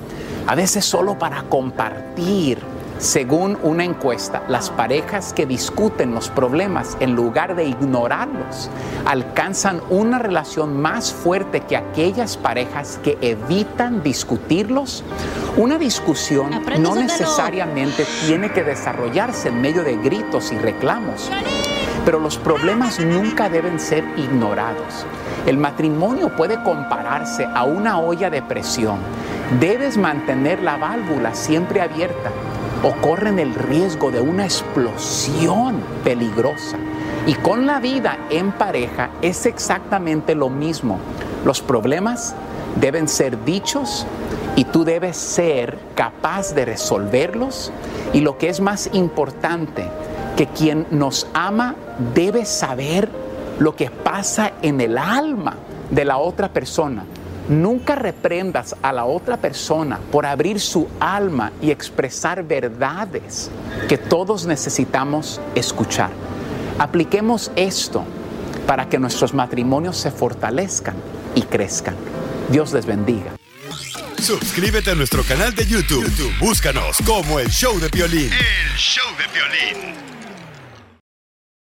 a veces solo para compartir. Según una encuesta, las parejas que discuten los problemas en lugar de ignorarlos alcanzan una relación más fuerte que aquellas parejas que evitan discutirlos. Una discusión no necesariamente tiene que desarrollarse en medio de gritos y reclamos, pero los problemas nunca deben ser ignorados. El matrimonio puede compararse a una olla de presión. Debes mantener la válvula siempre abierta o corren el riesgo de una explosión peligrosa. Y con la vida en pareja es exactamente lo mismo. Los problemas deben ser dichos y tú debes ser capaz de resolverlos. Y lo que es más importante, que quien nos ama debe saber lo que pasa en el alma de la otra persona. Nunca reprendas a la otra persona por abrir su alma y expresar verdades que todos necesitamos escuchar. Apliquemos esto para que nuestros matrimonios se fortalezcan y crezcan. Dios les bendiga. Suscríbete a nuestro canal de YouTube. YouTube, Búscanos como el show de violín. El show de violín.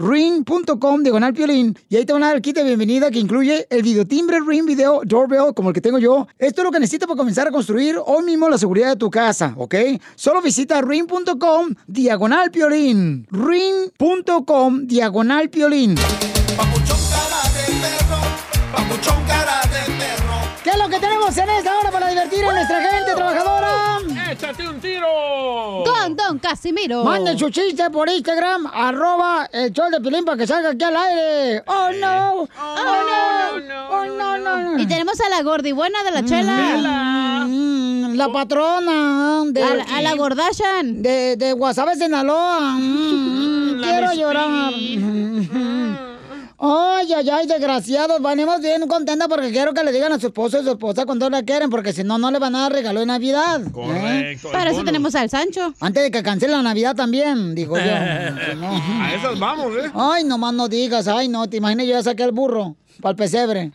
ring.com diagonal piolín y ahí te van a dar el kit de bienvenida que incluye el videotimbre Ring Video Doorbell como el que tengo yo. Esto es lo que necesitas para comenzar a construir hoy mismo la seguridad de tu casa, ¿ok? Solo visita ring.com diagonal piolín ring.com diagonal piolín ¿Qué es lo que tenemos en esta hora para divertir a nuestra gente trabajadora? ¡Échate un tiro! Don Don Casimiro. Manden su chiste por Instagram, arroba el show de Pilín para que salga aquí al aire. ¡Oh, no! ¡Oh, no! ¡Oh, no, no! Y tenemos a la gordibuena de la chela. Mm, la patrona de... A la- a la Gordashan. De, de Guasave, Sinaloa. Mm, quiero llorar. Ay, ay, ay, desgraciados. Venimos bien contentos porque quiero que le digan a su esposo y su esposa cuando la quieren, porque si no, no le van a dar regalo de Navidad. ¿eh? Correcto, Para eso tenemos al Sancho. Antes de que cancele la Navidad también, digo yo. A esas vamos, ¿eh? Ay, nomás no digas, ay, no, te imaginas yo ya saqué el burro para el pesebre.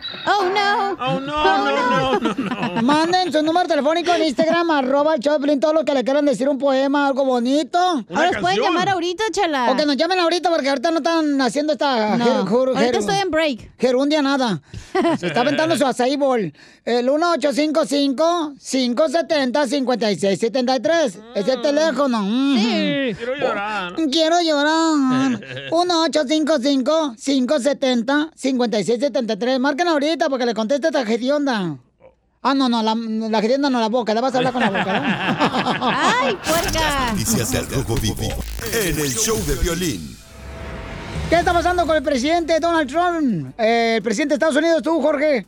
Oh, no. Oh, no, no, no, no. Manden su número telefónico en Instagram, arroba el Choplin, todo lo que le quieran decir, un poema, algo bonito. Ahora los pueden llamar ahorita, chela. O que nos llamen ahorita porque ahorita no están haciendo esta... No, ahorita estoy en break. Gerundia nada. Se está aventando su acai bowl. El 1855-570-5673. Es el teléfono. Sí. Quiero llorar. Quiero llorar. 1855-570-5673. Marquen ahorita porque le conteste esta gedionda. Ah, no, no, la, la gedionda no la boca. Le vas a hablar con la boca, ¿no? ¡Ay, puerca! Noticias del Rojo Vivo en el show de violín. ¿Qué está pasando con el presidente Donald Trump? Eh, el presidente de Estados Unidos, tú, Jorge.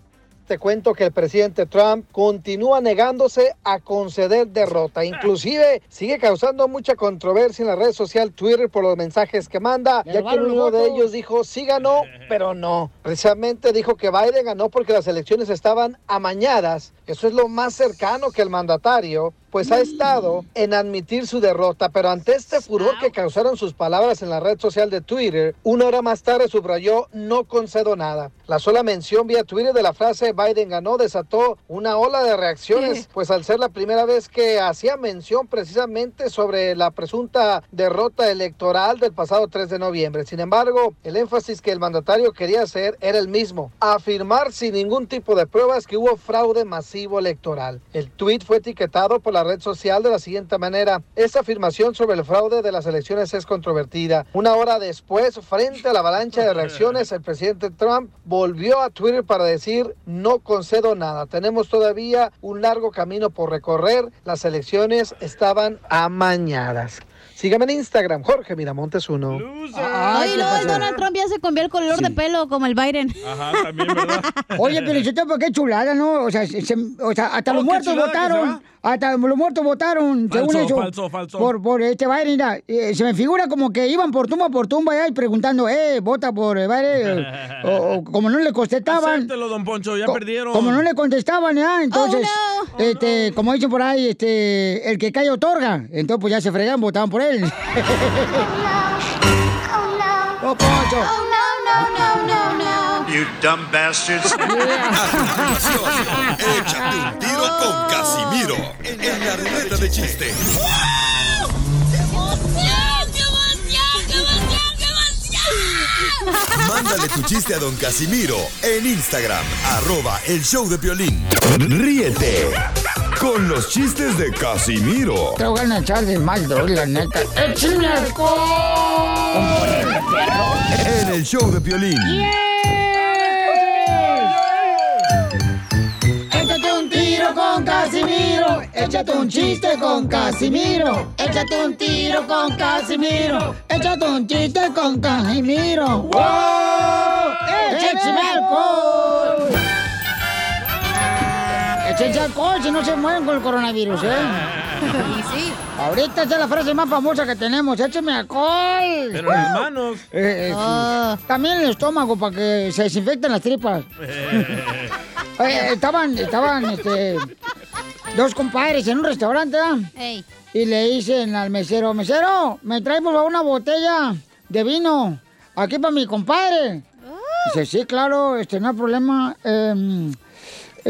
Te cuento que el presidente Trump continúa negándose a conceder derrota. Inclusive sigue causando mucha controversia en la red social Twitter por los mensajes que manda, ya que uno de ellos dijo sí ganó, pero no. Precisamente dijo que Biden ganó porque las elecciones estaban amañadas. Eso es lo más cercano que el mandatario pues ha estado en admitir su derrota, pero ante este furor que causaron sus palabras en la red social de Twitter, una hora más tarde subrayó no concedo nada. La sola mención vía Twitter de la frase Biden ganó desató una ola de reacciones, pues al ser la primera vez que hacía mención precisamente sobre la presunta derrota electoral del pasado 3 de noviembre. Sin embargo, el énfasis que el mandatario quería hacer era el mismo, afirmar sin ningún tipo de pruebas que hubo fraude masivo electoral. El tweet fue etiquetado por la red social de la siguiente manera. Esta afirmación sobre el fraude de las elecciones es controvertida. Una hora después, frente a la avalancha de reacciones, el presidente Trump volvió a Twitter para decir no concedo nada. Tenemos todavía un largo camino por recorrer. Las elecciones estaban amañadas. Sígame en Instagram, Jorge Miramontes uno. Ay, luego el Donald Trump ya se cambió el color de pelo como el Biden. Ajá, también, ¿verdad? Oye, pero qué chulada, ¿no? O sea, se- se- o sea hasta Oh, los muertos votaron. Hasta los muertos votaron, según Falso, eso. falso, falso. Por, por este Biden, mira, eh, se me figura como que iban por tumba por tumba allá y preguntando, eh, vota por eh, Biden. o, o como no le contestaban. Acéptelo, don Poncho, ya co- perdieron. Como no le contestaban, ¿ya? Entonces, Oh, este, como dicen por ahí, este, el que cae otorga. Entonces, pues ya se fregan, votaban por él. ¡Oh, Poncho! Oh, no, no, no, no, no. You dumb bastards. Échate un tiro con Casimiro en la ruleta de chiste. Mándale tu chiste a don Casimiro en Instagram, arroba el show de violín. Ríete con los chistes de Casimiro Te voy a echar de mal, droga, la neta. ¡Échame en el show de violín. Échate un tiro con Casimiro. Échate un chiste con Casimiro. Échate un tiro con Casimiro. Échate un chiste con Casimiro. ¡Wow! ¡Échame alcohol! Échense alcohol si no se mueren con el coronavirus, ¿eh? Y sí. Ahorita esa es la frase más famosa que tenemos. Écheme alcohol. Pero en las manos. Eh, eh, sí. Oh. También el estómago para que se desinfecten las tripas. Eh, estaban, estaban, este, dos compadres en un restaurante, ¿ah? Ey. Y le dicen al mesero, mesero, me trae por favor una botella de vino, aquí para mi compadre. Dice, sí, claro, este, no hay problema. Em, eh,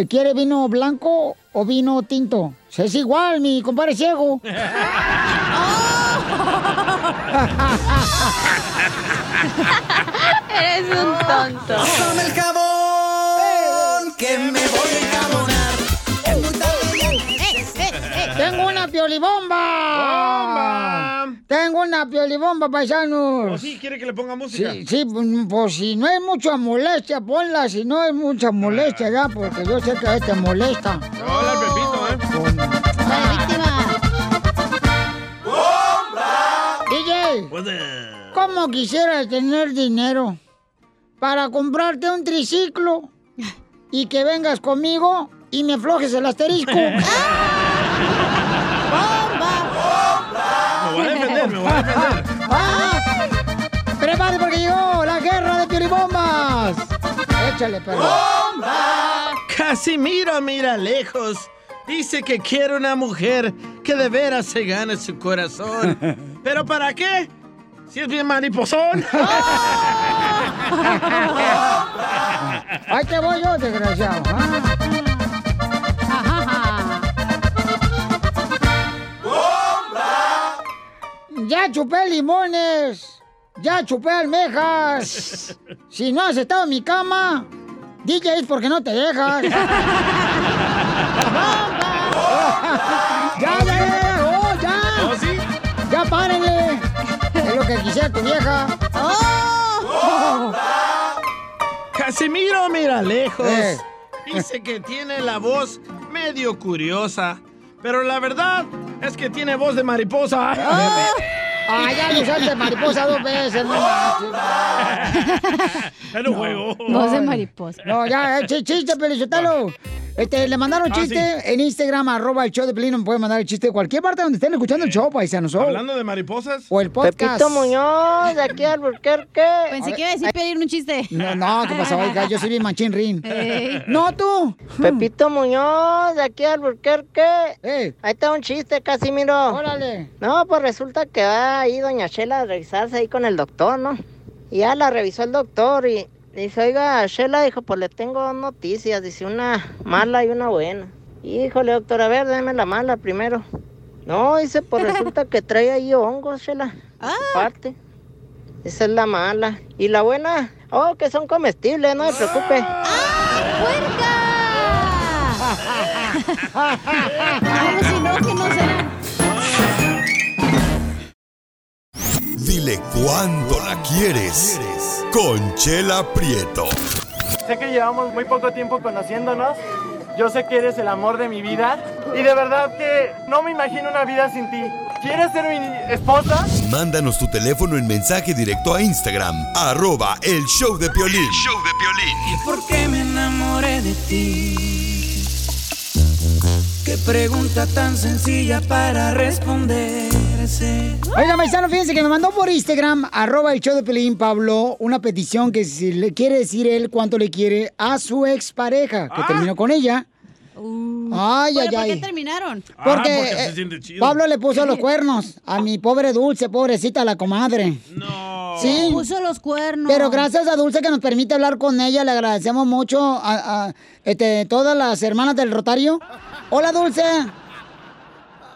¿Quiere vino blanco o vino tinto? Es igual, mi compadre ciego. Eres un tonto. Pásame el jabón que me voy a enjabonar. Es muy tarde ya necesito- ¡Tengo una piolibomba! ¡Bomba! ¡Tengo una piolibomba, paisanos! ¿O sí quiere que le ponga música? Sí, sí, pues, pues si no es mucha molestia, ponla, si no es mucha molestia ya, porque yo sé que a este molesta. Hola, Pepito, ¿eh? La víctima. DJ, ¿cómo quisiera tener dinero para comprarte un triciclo y que vengas conmigo y me aflojes el asterisco? Me defender, me voy a defender. ¡Ah! ¡Prepárate porque llegó la guerra de piolibombas! Échale, perro. Casimiro mira lejos. Dice que quiere una mujer que de veras se gane su corazón. ¿Pero para qué? Si es bien mariposón. Ahí te voy yo, desgraciado. Ah. Ya chupé limones. Ya chupé almejas. Si no has estado en mi cama, DJ es porque no te dejas. ya, ya, ya, oh, ya. ¿Oh, sí? Ya párenle. Es lo que quisiera tu vieja. Oh. Casimiro mira lejos. Eh. Dice que tiene la voz medio curiosa. Pero la verdad es que tiene voz de mariposa. Ah, ya le usaste mariposa dos veces, no. Era un juego. Voz de mariposa. No, ya, eh, ch- chiste, Pelichotelo. Este, le mandaron Ah, chiste en Instagram, arroba el show de Pelín, me pueden mandar el chiste de cualquier parte donde estén escuchando el show, paisanos. o- Hablando de mariposas. O el podcast. Pepito Muñoz, de aquí al Burquerque. Pensé que iba a decir pedir un chiste. No, no, ¿qué pasó? Oiga, yo soy bien machín rin. No, tú. Pepito Muñoz, de aquí al Burquerque. Ahí está un chiste, Casimiro. Órale. No, pues resulta que va ahí doña Chela a revisarse ahí con el doctor, ¿no? Y ya la revisó el doctor y dice, oiga, Chela, dijo, pues le tengo dos noticias. Dice, una mala y una buena. Híjole, doctor, a ver, déme la mala primero. No, dice, pues resulta que trae ahí hongos, Chela. Ah. Parte. Esa es la mala. Y la buena, oh, que son comestibles, no se preocupe. Como si no, que no será. Dile cuándo la quieres. Conchela Prieto. Sé que llevamos muy poco tiempo conociéndonos. Yo sé que eres el amor de mi vida. Y de verdad que no me imagino una vida sin ti. ¿Quieres ser mi esposa? Mándanos tu teléfono en mensaje directo a Instagram, arroba el show de Piolín. ¿Y por qué me enamoré de ti? Qué pregunta tan sencilla para responderse. Oiga, paisano, fíjense que me mandó por Instagram, arroba el show de Pelín, Pablo, una petición que si le quiere decir él cuánto le quiere a su expareja, que terminó con ella. Ay, Oye, ay, ¿Por qué ay. terminaron? Porque, Ah, porque se eh, siente chido. Pablo le puso los cuernos a mi pobre Dulce, pobrecita la comadre. No. Sí. Puso los cuernos. Pero gracias a Dulce que nos permite hablar con ella, le agradecemos mucho a, a, este, todas las hermanas del Rotario. Hola, Dulce.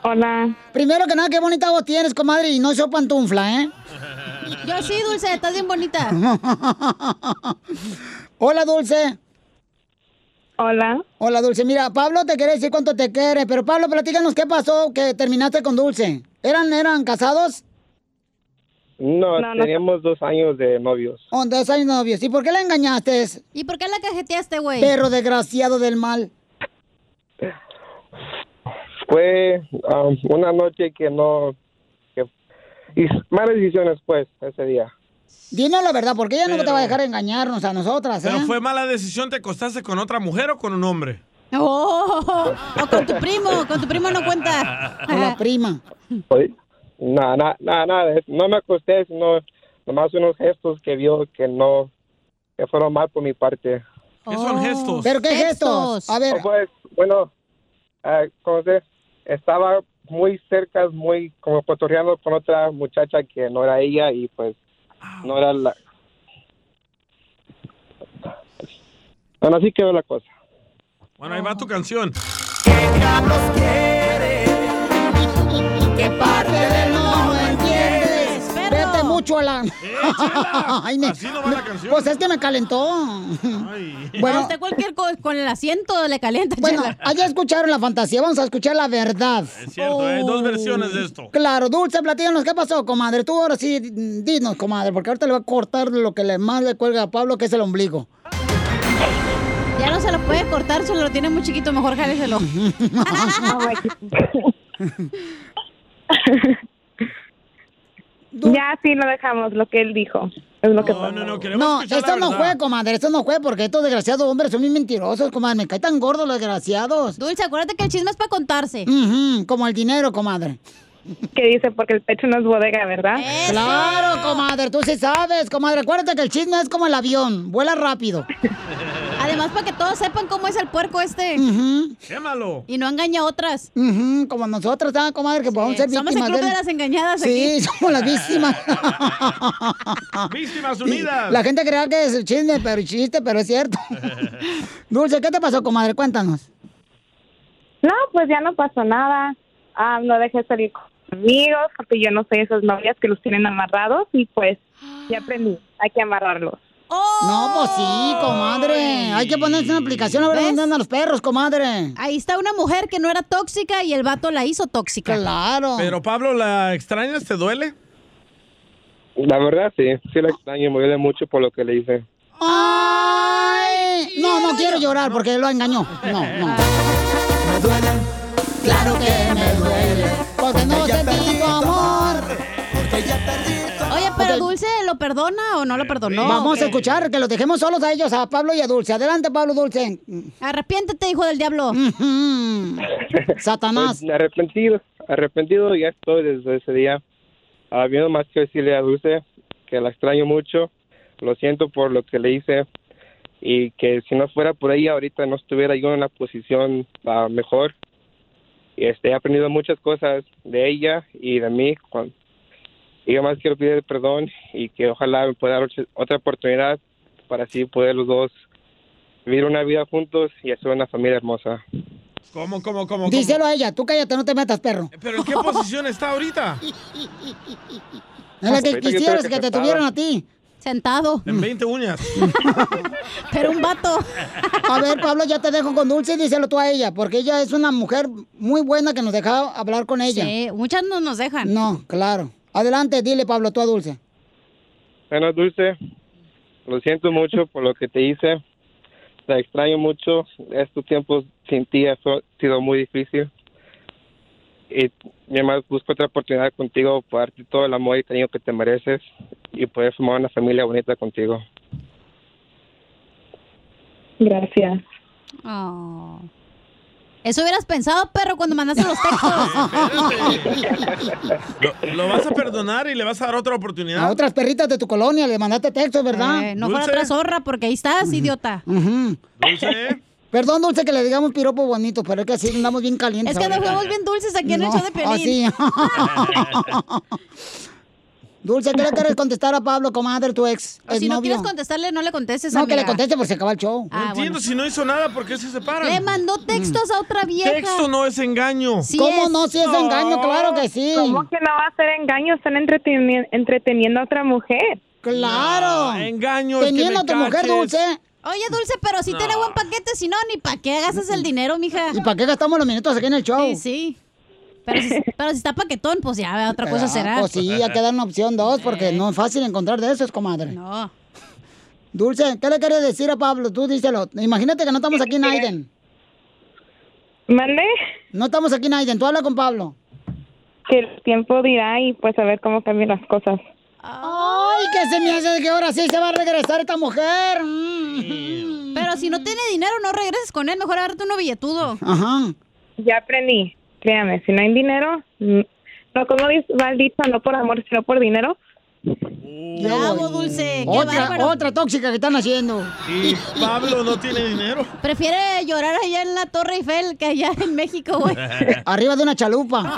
Hola. Primero que nada, qué bonita voz tienes, comadre, y no soy pantufla, ¿eh? Yo sí, Dulce, estás bien bonita. Hola, Dulce. Hola. Hola, Dulce. Mira, Pablo te quiere decir cuánto te quiere, pero Pablo, platícanos qué pasó que terminaste con Dulce. ¿Eran, eran casados? No, No, no. teníamos dos años de novios. ¿O dos años novios? ¿Y por qué la engañaste? ¿Y por qué la cajeteaste, güey? Perro desgraciado del mal. Fue um, una noche que no... Que, y malas decisiones, pues, ese día. Dinos la verdad, porque ella no te va a dejar engañarnos a nosotras, ¿eh? ¿Pero fue mala decisión? ¿Te acostaste con otra mujer o con un hombre? Oh, o con tu primo, con tu primo no cuenta. Con la prima. Nada, nada, nada, eso. No me acosté, sino nomás unos gestos que vio que no... Que fueron mal por mi parte. ¿Qué son gestos? ¿Pero qué gestos? A ver. Oh, Pues, bueno, ah, ¿cómo se? Estaba muy cerca, muy como cotorreando con otra muchacha que no era ella y pues no era la... Bueno, así quedó la cosa. Bueno, ahí va tu canción. ¿Qué parte del no entiendes? Vete mucho a la... Ay, me- Así no va la canción. Pues es que me calentó. Bueno, usted cualquier cosa con el asiento le calienta, Bueno, chela. allá escucharon la fantasía, vamos a escuchar la verdad. Es cierto, hay dos versiones de esto. Claro, Dulce, platícanos, ¿qué pasó, comadre? Tú ahora sí, dinos, comadre, porque ahorita le va a cortar lo que le más le cuelga a Pablo, que es el ombligo. Ya no se lo puede cortar, solo lo tiene muy chiquito, mejor jáleselo. Ya sí lo dejamos, lo que él dijo. Es lo que pasó. No, esto no fue, comadre, esto no fue, porque estos desgraciados hombres son bien mentirosos, comadre. Me caen tan gordos los desgraciados. Dulce, acuérdate que el chisme es para contarse. Como el dinero, comadre. Que dice, porque el pecho no es bodega, ¿verdad? Claro, comadre, tú sí sabes, comadre. Acuérdate que el chisme es como el avión, vuela rápido. Además, para que todos sepan cómo es el puerco este. Quémalo. Y no engaña a otras. Como nosotros, ¿sabes, comadre? Que podemos ser Somos víctimas el club de de las engañadas Sí, aquí. somos las víctimas. Víctimas unidas. La gente cree que es chisme, pero chiste, pero es cierto. Dulce, ¿qué te pasó, comadre? Cuéntanos. No, pues ya no pasó nada. Ah, no dejé salir con amigos porque yo no soy esas novias que los tienen amarrados y pues ya aprendí, hay que amarrarlos. No, pues sí, comadre. Hay que ponerse una aplicación a ver dónde andan los perros, comadre. Ahí está una mujer que no era tóxica y el vato la hizo tóxica. Claro. Pero Pablo, ¿la extrañas? ¿Te duele? La verdad, sí, sí la extraño, me duele mucho por lo que le hice. Ay, no, no quiero llorar porque lo engañó. No, no. Me duele, claro que me duele. Porque no sentí tu amor. Porque ya perdí Oye, pero Dulce, lo ¿lo perdona o no lo perdonó? Vamos ¿O a escuchar, que los dejemos solos a ellos, a Pablo y a Dulce. Adelante, Pablo Dulce. Arrepiéntete, hijo del diablo. Satanás. Pues, arrepentido, arrepentido ya estoy desde ese día. Habiendo más que decirle a Dulce que la extraño mucho, lo siento por lo que le hice y que si no fuera por ella ahorita no estuviera yo en la posición ah, mejor. Y este, he aprendido muchas cosas de ella y de mí. Y yo más quiero pedir perdón y que ojalá me pueda dar otra- oportunidad para así poder los dos vivir una vida juntos y hacer una familia hermosa. ¿Cómo, cómo, cómo? cómo? Díselo a ella, tú cállate, no te metas, perro. ¿Pero en qué posición está ahorita? Es la que quisieras que te tuvieran a ti. Sentado. En 20 uñas. Pero un vato. A ver, Pablo, ya te dejo con Dulce y díselo tú a ella, porque ella es una mujer muy buena que nos deja hablar con ella. Sí, muchas no nos dejan. No, claro. Adelante, dile, Pablo, tú a Dulce. Bueno, Dulce, lo siento mucho por lo que te hice. Te extraño mucho. Estos tiempos sin ti ha sido muy difícil. Y mi además busco otra oportunidad contigo para darte todo el amor y cariño que te mereces y poder formar una familia bonita contigo. Gracias. Oh. Eso hubieras pensado, perro, cuando mandaste los textos. ¿Lo, lo vas a perdonar y le vas a dar otra oportunidad? A otras perritas de tu colonia le mandaste texto, ¿verdad? Eh, no fuera otra zorra, porque ahí estás, idiota. Dulce. Perdón, Dulce, que le digamos piropo bonito, pero es que así andamos bien calientes. Es que nos fuimos bien dulces aquí en el No, show de Piolín. así. Dulce, ¿qué le quieres contestar a Pablo, comadre, tu ex? O si no quieres contestarle, no le contestes, No, que le conteste porque se acaba el show. Ah, no entiendo, si no hizo nada, ¿por qué se separan? Le mandó textos a otra vieja. Texto no es engaño. Sí ¿Cómo es. no? Si es engaño, claro que sí. ¿Cómo que no va a ser engaño? Están entreteni- entreteniendo a otra mujer. Claro. engaño. Teniendo a tu mujer, Dulce. Oye, Dulce, pero si tiene buen paquete, si no, ni para qué gastas el dinero, mija. ¿Y para qué gastamos los minutos aquí en el show? Sí, sí. Pero si, pero si está paquetón, pues ya, otra cosa Ah, será. Pues sí, hay que dar una opción dos, porque no es fácil encontrar de esos, comadre. No. Dulce, ¿qué le quieres decir a Pablo? Tú díselo. Imagínate que no estamos aquí en Aiden. ¿Mande? No estamos aquí en Aiden, tú habla con Pablo. Que el tiempo dirá y pues a ver cómo cambian las cosas. Ay, que se me hace que ahora sí se va a regresar esta mujer. Mm. Pero si no tiene dinero, no regreses con él. Mejor agárrate uno billetudo. Ajá. Ya aprendí. Créame, si no hay dinero, mm, no como dice- va el dicho, no por amor, sino por dinero. ¿Qué hago, Dulce? Qué Otra, bárbaro. otra tóxica que están haciendo. Y Pablo no tiene dinero. Prefiere llorar allá en la Torre Eiffel que allá en México, güey. Arriba de una chalupa.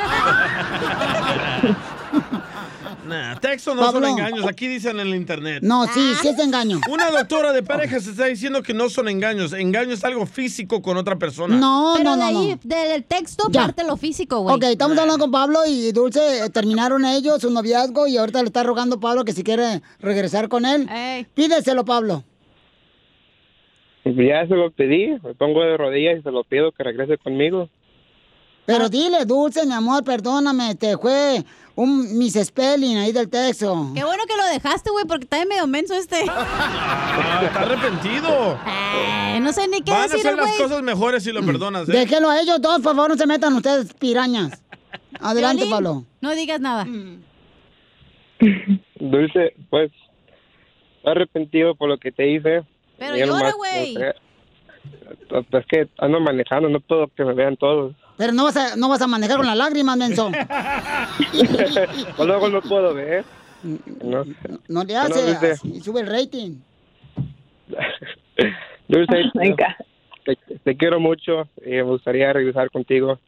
Nah, texto no Pablo. son engaños. Aquí dicen en el internet. No, sí, sí es engaño. Una doctora de parejas está diciendo que no son engaños. Engaño es algo físico con otra persona. No, Pero no, de no, ahí, no. del texto, Ya. parte lo físico, güey. Ok, estamos hablando con Pablo y Dulce. eh, Terminaron ellos su noviazgo y ahorita le está rogando Pablo que si quiere regresar con él. Pídeselo, Pablo. Ya se lo pedí, me pongo de rodillas y se lo pido que regrese conmigo. Pero dile, Dulce, mi amor, perdóname, te fue un misspelling ahí del texto. Qué bueno que lo dejaste, güey, porque está medio menso este. Ah, está arrepentido. Eh, no sé ni qué Van a decir, hacer las cosas mejores si lo perdonas, ¿eh? Déjenlo a ellos dos, por favor, no se metan ustedes, pirañas. Adelante, Piolín, Pablo. No digas nada. Dulce, pues, arrepentido por lo que te hice. Pero llora, güey. Gustaría- Pues es que ando manejando, no puedo que me vean todos. Pero no vas a, no vas a manejar con las lágrimas, menso. Pues luego no puedo ver. No, No le No, hace, Dulce. así sube el rating. Dulce, te, te quiero mucho y me gustaría regresar contigo.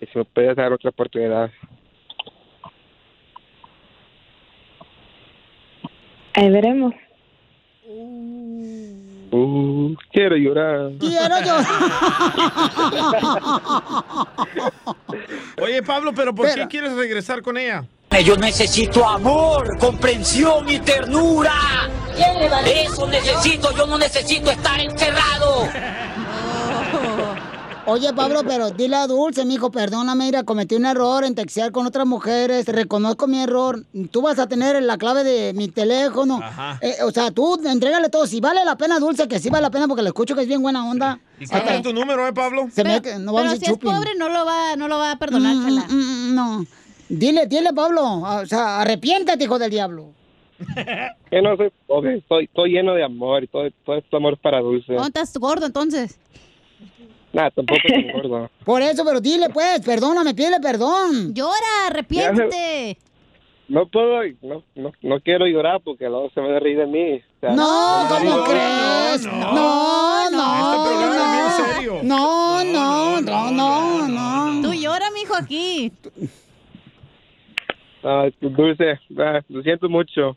Y si me puedes dar otra oportunidad. Ahí veremos. Uh, quiero llorar. Quiero yo. Oye, Pablo, ¿pero por Espera. qué quieres regresar con ella? Yo necesito amor, comprensión y ternura. Eso necesito, yo no necesito estar encerrado. Oye, Pablo, pero dile a Dulce, mijo, perdóname, mira, cometí un error en textear con otras mujeres, reconozco mi error, tú vas a tener la clave de mi teléfono. Ajá. Eh, o sea, tú entrégale todo, si vale la pena, Dulce, que sí vale la pena porque le escucho que es bien buena onda. ¿Y cuál es tu número, eh, Pablo? Se me, no vamos Pero a si decir es pobre, no lo va, no lo va a perdonar, Mm, chela. mm, mm, no. Dile, dile, Pablo, o sea, arrepiéntate, hijo del diablo. Que no sé, ok, estoy, estoy lleno de amor y todo, todo este amor es para Dulce. ¿Dónde estás gordo entonces? Nada, tampoco estoy gordo. Por eso, pero dile pues, perdóname, pídele perdón. Llora, arrepiéntete. No puedo, no, no, no quiero llorar porque luego se a reír de mí. O sea, No, ¿cómo no, crees? No, no. Este serio. No, no, no, no, no. Tú llora, mijo, aquí. Ah, Dulce, ah, lo siento mucho.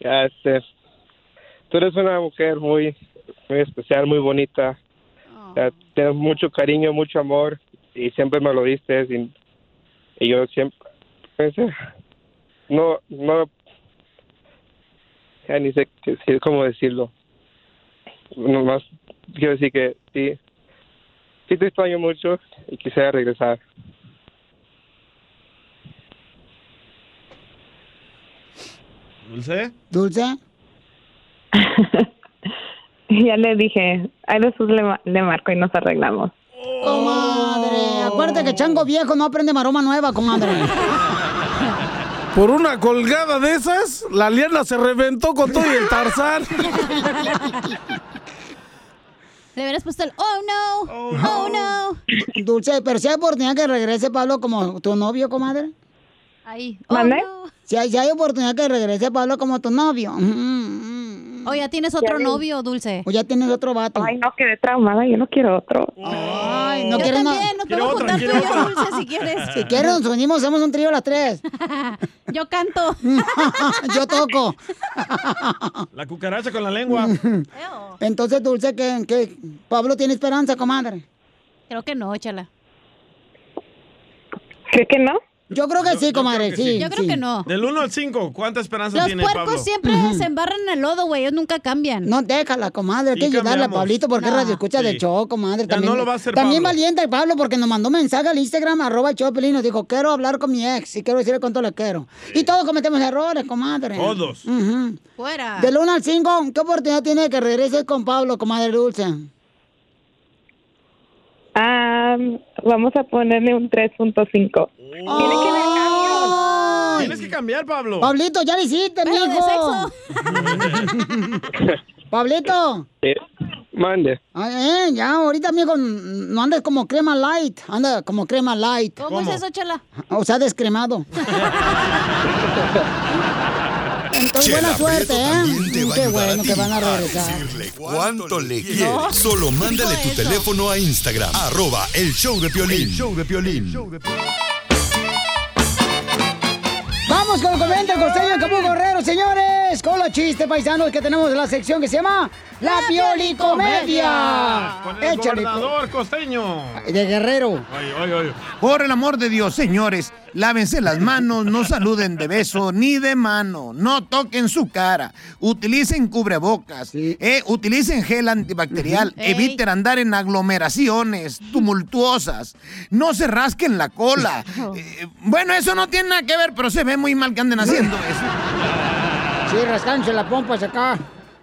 Ya, este, tú eres una mujer muy, muy especial, muy bonita. Ya, tienes mucho cariño, mucho amor y siempre me lo diste y, y yo siempre pensé, no, no, ya ni sé qué cómo decirlo. Nomás quiero decir que sí, sí te extraño mucho y quisiera regresar. ¿Dulce? ¿Dulce? Ya le dije, a después le, ma- le marco y nos arreglamos. Comadre, acuérdate que chango viejo no aprende maroma nueva, comadre. Por una colgada de esas, la liana se reventó con todo y el tarzán. Le hubieras puesto el oh no, oh no. Dulce, pero si hay oportunidad que regrese Pablo como tu novio, comadre. Ahí. ¿Mande? Si hay, si hay oportunidad que regrese Pablo como tu novio. O ya tienes otro novio, Dulce. O ya tienes otro vato. Ay, no, quedé traumada, yo no quiero otro. Ay, no Yo quieres no- también, nos podemos juntar tú y yo, Dulce, si quieres. Si quieres, nos unimos, hacemos un trío las tres. Yo canto. Yo toco. La cucaracha con la lengua. Entonces, Dulce, que, que Pablo tiene esperanza, comadre. Creo que no, échala. ¿Cree que no? Yo creo que sí, comadre, sí. Yo creo sí. que no. Del 1 al 5, ¿cuánta esperanza Los tiene puercos Pablo? siempre se embarran en el lodo, güey. Ellos nunca cambian. No, déjala, comadre. Hay Sí que ayudarle a. Pablito porque No. es radio escucha del show, comadre. Ya También, no lo va a hacer También Pablo. valiente el Pablo porque nos mandó mensaje al Instagram, arroba Pelín, Nos dijo, quiero hablar con mi ex y quiero decirle cuánto le quiero. Y todos cometemos errores, comadre. Todos. Ujú. Fuera. Del 1 al 5, ¿qué oportunidad tiene que regrese con Pablo, comadre Dulce? Ah, vamos a ponerle un 3.5. Tienes que cambiar, Pablo. Pablito, ya lo hiciste, Pero de mijo. Pablito. Eh, mande. Ay, eh, ya, ahorita, amigo, no andes como crema light. Anda como crema light. ¿Cómo, es eso, chala? O sea, descremado. Entonces, buena Chela suerte, Prieto ¿eh? Qué bueno que van a regresar. decirle cuánto le quieres. Solo mándale tu teléfono a Instagram, arroba el show de Piolín. El show de Piolín. Vamos con el comediante el costeño de Capu Guerrero, señores. Con los chistes paisanos que tenemos de la sección que se llama La Pioli Comedia. Con el gobernador costeño. De Guerrero. Ay, ay, ay. Por el amor de Dios, señores, lávense las manos, no saluden de beso ni de mano, no toquen su cara, utilicen cubrebocas, eh, utilicen gel antibacterial, eviten andar en aglomeraciones tumultuosas, no se rasquen la cola. Eh, bueno, eso no tiene nada que ver, pero se ve muy mal que anden haciendo eso. Sí, rascándose la pompa acá.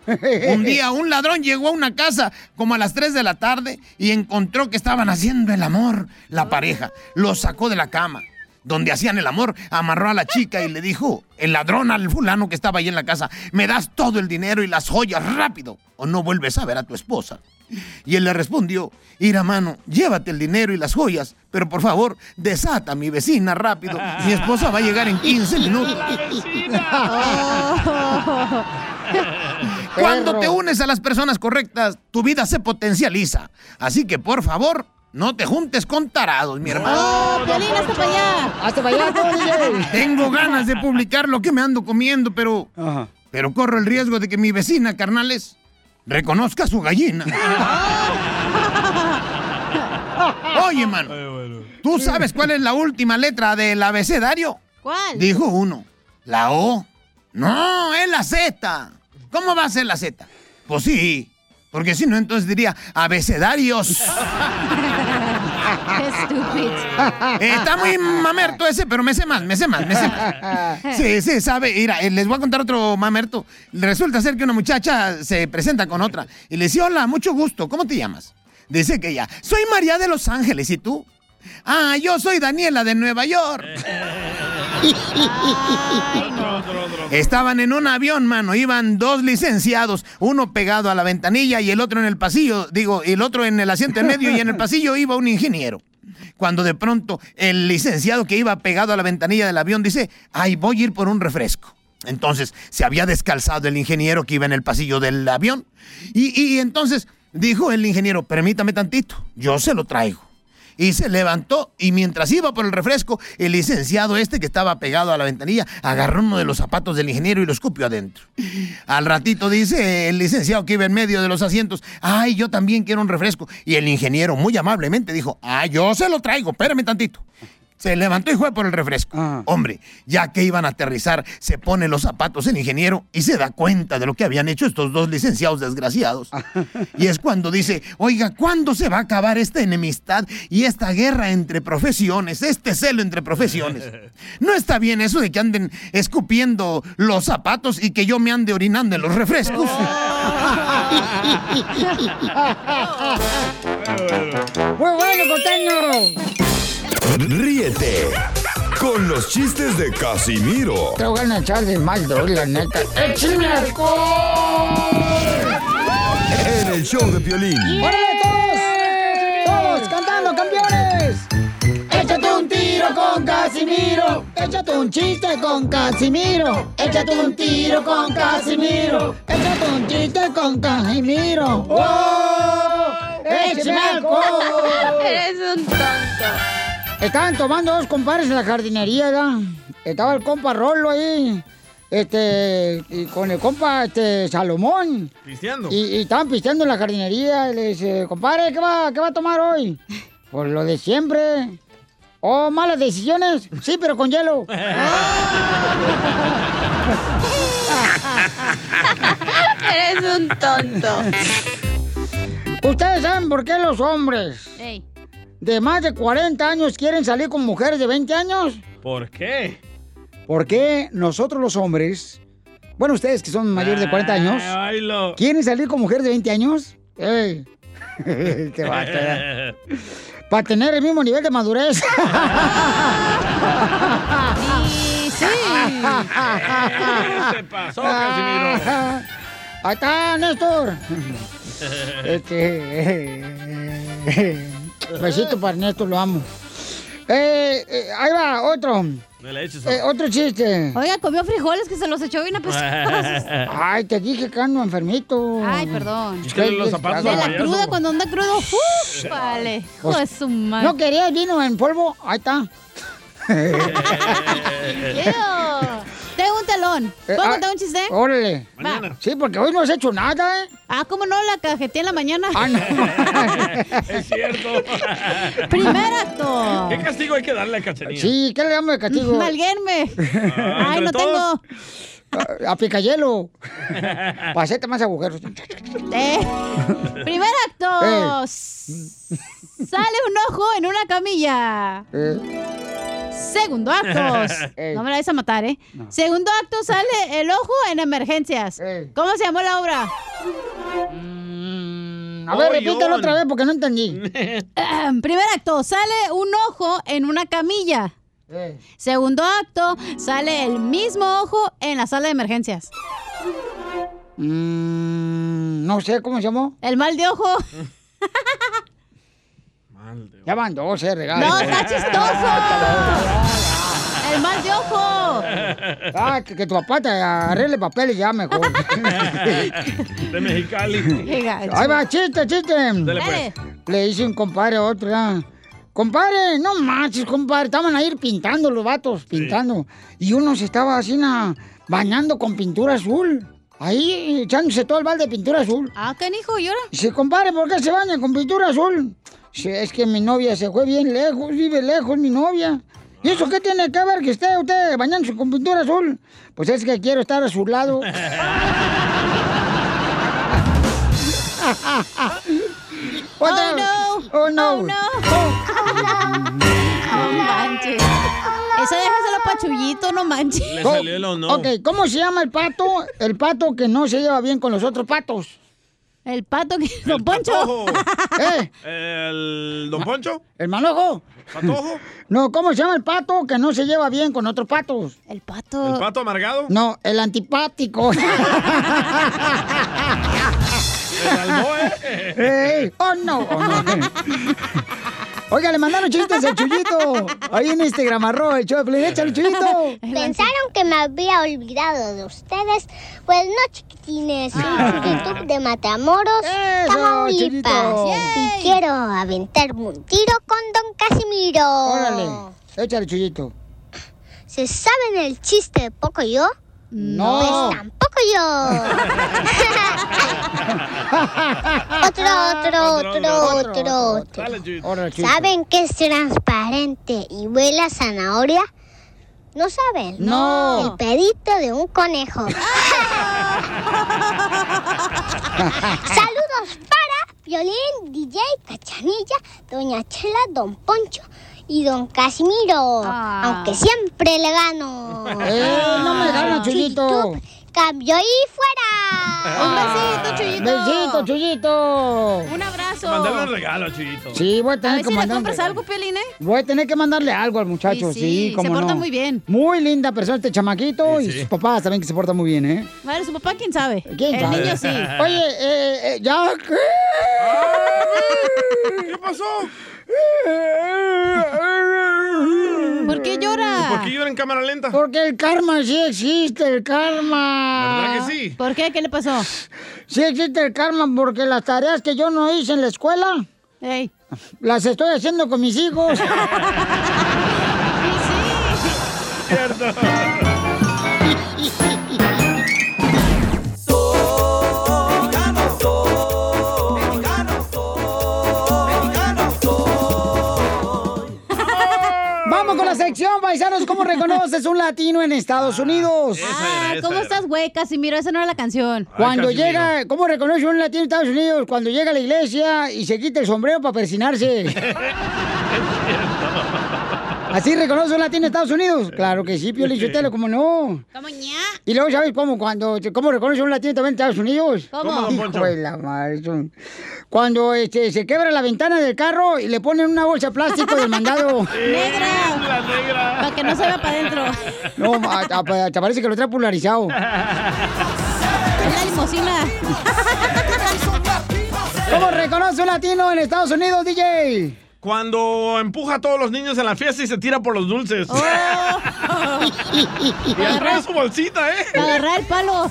Un día un ladrón llegó a una casa como a las 3 de la tarde y encontró que estaban haciendo el amor la pareja. Lo sacó de la cama. Donde hacían el amor, amarró a la chica y le dijo, el ladrón al fulano que estaba ahí en la casa, me das todo el dinero y las joyas rápido o no vuelves a ver a tu esposa. Y él le respondió, ir a mano, llévate el dinero y las joyas, pero por favor, desata a mi vecina rápido. Mi esposa va a llegar en 15 minutos. Cuando te unes a las personas correctas, tu vida se potencializa. Así que por favor, no te juntes con tarados, mi hermano. ¡Oh, Piolín, hasta para allá! Hasta para allá. Tengo ganas de publicar lo que me ando comiendo, pero. Pero corro el riesgo de que mi vecina, carnales, reconozca su gallina. Oye, mano, ¿tú sabes cuál es la última letra del abecedario? ¿Cuál? Dijo uno. ¿La O? No, es la Z. ¿Cómo va a ser la Z? Pues sí, porque si no, entonces diría abecedarios. Estúpido. Eh, está muy mamerto ese, pero me sé más, me sé más, me sé más. Sí, sí, sabe. Mira, eh, les voy a contar otro mamerto. Resulta ser que una muchacha se presenta con otra y le dice, hola, mucho gusto, ¿cómo te llamas? Dice que ella, soy María de Los Ángeles, ¿y tú? Ah, yo soy Daniela de Nueva York. Estaban en un avión, mano. Iban dos licenciados, uno pegado a la ventanilla y el otro en el pasillo, digo, el otro en el asiento en medio y en el pasillo iba un ingeniero. Cuando de pronto el licenciado que iba pegado a la ventanilla del avión dice, ay, voy a ir por un refresco. Entonces se había descalzado el ingeniero que iba en el pasillo del avión. Y, y entonces dijo el ingeniero, permítame tantito, yo se lo traigo. Y se levantó y mientras iba por el refresco, el licenciado este que estaba pegado a la ventanilla agarró uno de los zapatos del ingeniero y lo escupió adentro. Al ratito dice el licenciado que iba en medio de los asientos, ay, yo también quiero un refresco. Y el ingeniero muy amablemente dijo, ay, yo se lo traigo, espérame tantito. Se levantó y fue por el refresco. Hombre, ya que iban a aterrizar, se pone los zapatos el ingeniero y se da cuenta de lo que habían hecho estos dos licenciados desgraciados. Y es cuando dice, oiga, ¿cuándo se va a acabar esta enemistad y esta guerra entre profesiones, este celo entre profesiones? No está bien eso de que anden escupiendo los zapatos y que yo me ande orinando en los refrescos. Muy bueno, costeño. Ríete con los chistes de Casimiro Te voy a echar de mal, la neta. ¡Échame alcohol! en el show de Piolín. ¡Órale, todos! ¡Todos cantando, campeones! Échate un tiro con Casimiro. Échate un chiste con Casimiro. Échate un tiro con Casimiro. Échate un chiste con Casimiro. ¡Échame alcohol! Eres un tonto. Estaban tomando dos compadres en la jardinería, ¿verdad? Estaba el compa Rolo ahí, este, y con el compa, este, Salomón. Pisteando. Y, y estaban pisteando en la jardinería. Y le dice, compadre, ¿qué va, ¿qué va a tomar hoy? Pues lo de siempre. Oh, malas decisiones. Sí, pero con hielo. Eres un tonto. ¿Ustedes saben por qué los hombres Ey. De más de 40 años quieren salir con mujeres de 20 años? ¿Por qué? Porque nosotros los hombres, bueno, ustedes que son mayores de 40 años, Ay, lo- ¿quieren salir con mujeres de 20 años? ¡Ey! ¡Qué vato, ¿verdad? Para tener el mismo nivel de madurez. Y sí. Se pasó, Casimiro. Ahí está, Néstor. Este. Besito para Néstor, lo amo. Eh, eh, ahí va, otro. Me la eches. Eh, otro chiste. Oiga, comió frijoles que se los echó bien apestosos. Ay, te dije que ando enfermito. Ay, perdón. Es que los zapatos De la payaso. cruda, cuando anda crudo. ¡Uf! Vale. Hijo de su madre. ¿No querías vino en polvo? Ahí está. Un telón. ¿Puedo Eh, ah, contar un chiste? Órale. Sí, porque hoy no has hecho nada, ¿eh? Ah, ¿cómo no? La cajeteé en la mañana. Ah, no. Es cierto. Primer acto. ¿Qué castigo hay que darle a Cachanilla? Sí, ¿qué le damos de castigo? Malguenme. Ah, Ay, no tengo. A, a picayelo. Hacerte más agujeros. Eh, Primer acto. S- Sale un ojo en una camilla. Eh, Segundo acto. No me la vais a matar, ¿eh? Segundo acto sale el ojo en emergencias. Ey. ¿Cómo se llamó la obra? A ver, Oh, repítelo otra vez porque no entendí. Primer acto, sale un ojo en una camilla. Eh, Segundo acto, sale el mismo ojo en la sala de emergencias. mm, no sé cómo se llamó. El mal de ojo. Ya van dos, eh, regalo. No, está chistoso. El mal de ojo. Ah, que, que tu papá te arregle papeles ya mejor. De Mexicali. Qué. Ahí va, chiste, chiste. Dale, pues. Le dice un compadre a otro, ¿verdad? Compadre, no manches, compadre. Estaban ahí pintando los vatos, pintando. Y uno se estaba así na, bañando con pintura azul. Ahí echándose todo el balde de pintura azul. Ah, canijo, ¿y ahora? Dice, compadre, ¿por qué se baña con pintura azul? Dice, es que mi novia se fue bien lejos, vive lejos mi novia. ¿Y eso qué tiene que ver que esté usted bañándose con pintura azul? Pues es que quiero estar a su lado. Oh, no. Oh, no. Oh, no. No manches. Esa déjaselo pa' Chuyito, no manches. Le salió el o no. Ok, ¿cómo se llama el pato? El pato que no se lleva bien con los otros patos. El pato que... Don Poncho. ¿Eh? ¿El Don Poncho? ¿El manojo? ¿Patojo? No, ¿cómo se llama el pato que no se lleva bien con otros patos? El pato. ¿El pato amargado? No, el antipático. Ey, oh no, oh, no. Oiga, le mandaron chistes al Chuyito. Ahí en Instagram, arroba el show de. Échale, Chuyito. ¿Pensaron que me había olvidado de ustedes? Pues no, chiquitines. Soy YouTube de Matamoros, Tamaulipas. Chuyito. Y quiero aventarme un tiro con Don Casimiro. Órale, échale, Chuyito. ¿Se saben el chiste de poco yo? No. Pues tampoco yo. otro, otro, otro, otro. ¿Saben que es transparente y huele a zanahoria? ¿No saben? No. El pedito de un conejo. Saludos para Violín, DJ, Cachanilla, Doña Chela, Don Poncho y Don Casimiro. Aunque siempre le gano. Eh, no me gana, Chuyito. Cambio y fuera. Un besito, Chuyito. Besito, Chuyito. Un abrazo. Mandarle un regalo, Chuyito. Sí, voy a A tener ver que si le mandar. compras algo, Piolín, ¿eh? Voy a tener que mandarle algo al muchacho, Sí, sí, sí, cómo se porta no. muy bien. Muy linda persona este chamaquito Sí, y sus papás también que se portan muy bien, ¿eh? Bueno, su papá, ¿quién sabe? ¿Quién El sabe? niño sí. Oye, eh, eh, ya. ¿Qué pasó? ¿Por qué llora? ¿Por qué llora en cámara lenta? Porque el karma sí existe, el karma. ¿Verdad que sí? ¿Por qué? ¿Qué le pasó? Sí existe el karma porque las tareas que yo no hice en la escuela, las estoy haciendo con mis hijos. Cierto. Vamos con sección, paisanos. ¿Cómo reconoces un latino en Estados Unidos? Ah, ¿cómo estás, güey? Casimiro, esa no era la canción. Cuando llega, ¿cómo reconoce un latino en Estados Unidos? Cuando llega a la iglesia y se quita el sombrero para persinarse. ¿Así reconoce un latino en Estados Unidos? Claro que sí, Pio Lichotelo, ¿cómo no? ¿Cómo ña? Y luego, ¿sabes cómo? Cuando, ¿Cómo reconoce un latino también en Estados Unidos? ¿Cómo? Hijo de la madre, Cuando este, se quebra la ventana del carro y le ponen una bolsa de plástico del mandado. ¡Negra! La negra. Para que no se vea para adentro. No, ma- te te parece que lo trae polarizado. Es la limosina. ¿Cómo reconoce un latino en Estados Unidos, DJ? Cuando empuja a todos los niños en la fiesta y se tira por los dulces. y agarra su bolsita, ¿eh? Agarrar el palo.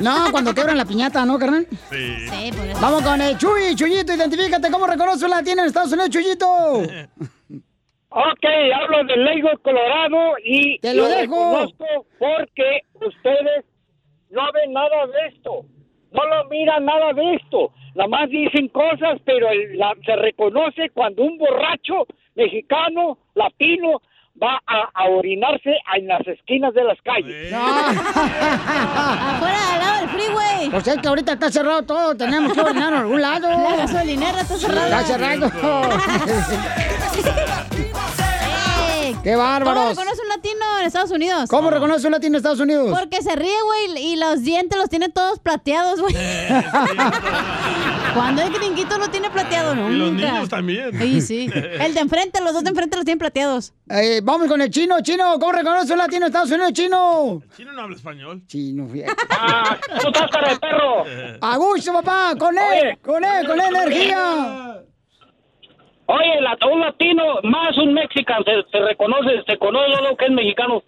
No, cuando quebran la piñata, ¿no, carnal? Sí. Sí, por eso. Vamos con el Chuy, Chuyito, identifícate. ¿Cómo reconoce un latino en Estados Unidos, Chuyito? Ok, hablo de Lagos, Colorado y Te lo dejo. reconozco porque ustedes no ven nada de esto, no lo miran nada de esto, nada más dicen cosas, pero el- la- se reconoce cuando un borracho mexicano, latino, va a, a orinarse en las esquinas de las calles. Afuera, al lado del freeway. Pues es que ahorita está cerrado todo, tenemos que orinar en algún lado. La gasolinera está cerrada. Está cerrado. ¡Qué ¿Cómo bárbaros! reconoce un latino en Estados Unidos? ¿Cómo reconoce un latino en Estados Unidos? Porque se ríe, güey, y los dientes los tiene todos plateados, güey. Cuando el gringuito lo tiene plateado, no. Y los niños también. Sí, sí. El de enfrente, los dos de enfrente los tienen plateados. Eh, vamos con el chino, chino. ¿Cómo reconoce un latino en Estados Unidos, chino? Chino no habla español. Chino, fíjate. ¿Cómo estás, cara de perro? A gusto, papá, con él, con él, con él, energía. Oye, la- un latino más un mexicano, se, se reconoce, se conoce lo que es mexicano.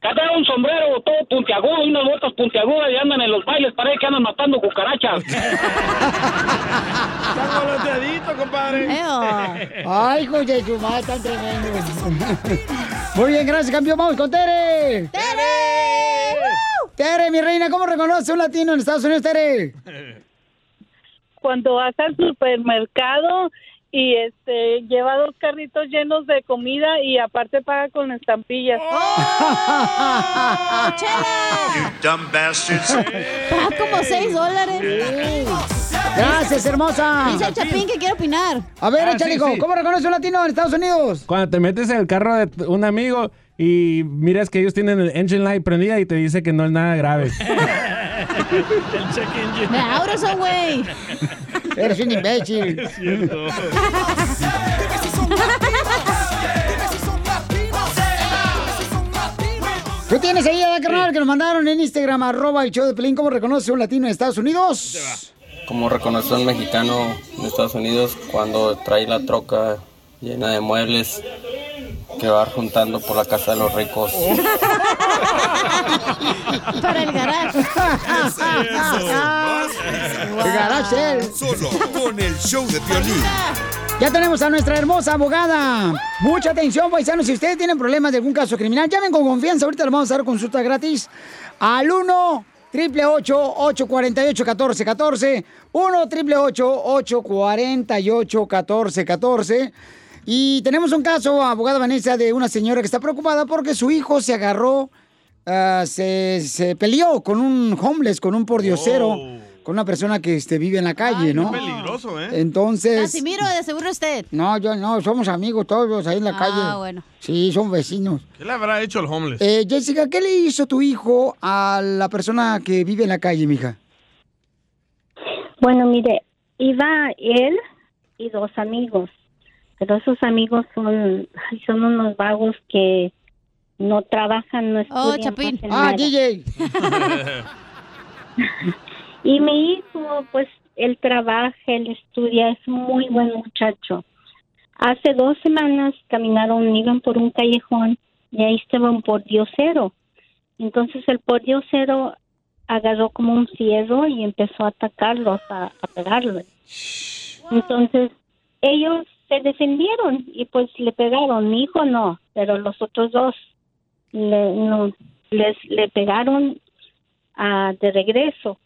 Trae un sombrero todo puntiagudo y unas botas puntiagudas y andan en los bailes, parece que andan matando cucarachas. Está voloteadito, compadre. Ay, de su madre, tan tremendo. Muy bien, gracias, campeón. Vamos con Tere. ¡Tere! Tere, mi reina, ¿cómo reconoce un latino en Estados Unidos, Tere? cuando vas al supermercado y este lleva dos carritos llenos de comida y aparte paga con estampillas. Dumb bastards. Paga como 6 dólares. Gracias, hermosa. Dice el Chapín que quiere opinar. A ver, Ah, échale, sí, sí. ¿cómo reconoce un latino en Estados Unidos? Cuando te metes en el carro de un amigo y miras que ellos tienen el engine light prendida y te dice que no es nada grave. El check engine. Me abro eso, güey. Eres un imbécil. Es cierto. ¿Tú tienes ahí a carnal que nos mandaron en Instagram, arroba el show de Pelín, cómo reconoce un latino en Estados Unidos? Como reconocer a un mexicano en Estados Unidos cuando trae la troca llena de muebles que va juntando por la casa de los ricos. Para el garage. El garage, él. Solo con el show de violín. Ya tenemos a nuestra hermosa abogada. Mucha atención, paisanos. Si ustedes tienen problemas de algún caso criminal, llamen con confianza. Ahorita les vamos a dar consulta gratis al 1 888 848 1414 1 888 848 1414 Y tenemos un caso, abogada Vanessa, de una señora que está preocupada porque su hijo se agarró, ah, se, se peleó con un homeless, con un pordiosero, con una persona que este, vive en la calle, ¿no? peligroso, ¿eh? Entonces... Casimiro, de seguro usted. No, yo no, somos amigos todos ahí en la Ah, calle. bueno. Sí, son vecinos. ¿Qué le habrá hecho el homeless? Eh, Jessica, ¿qué le hizo tu hijo a la persona que vive en la calle, mija? Bueno, mire, iba él y dos amigos, pero esos amigos son, ay, son unos vagos que no trabajan, no Oh, estudian. Chapín. no hacen Ah, nada. DJ. Y mi hijo, pues, él trabaja, él estudia, es muy buen muchacho. Hace dos semanas caminaron, iban por un callejón y ahí estaba un pordiosero. Entonces el pordiosero agarró como un fierro y empezó a atacarlos, a, a pegarlos. Entonces ellos se defendieron y pues le pegaron. Mi hijo no, pero los otros dos le, no, les le pegaron ah, de regreso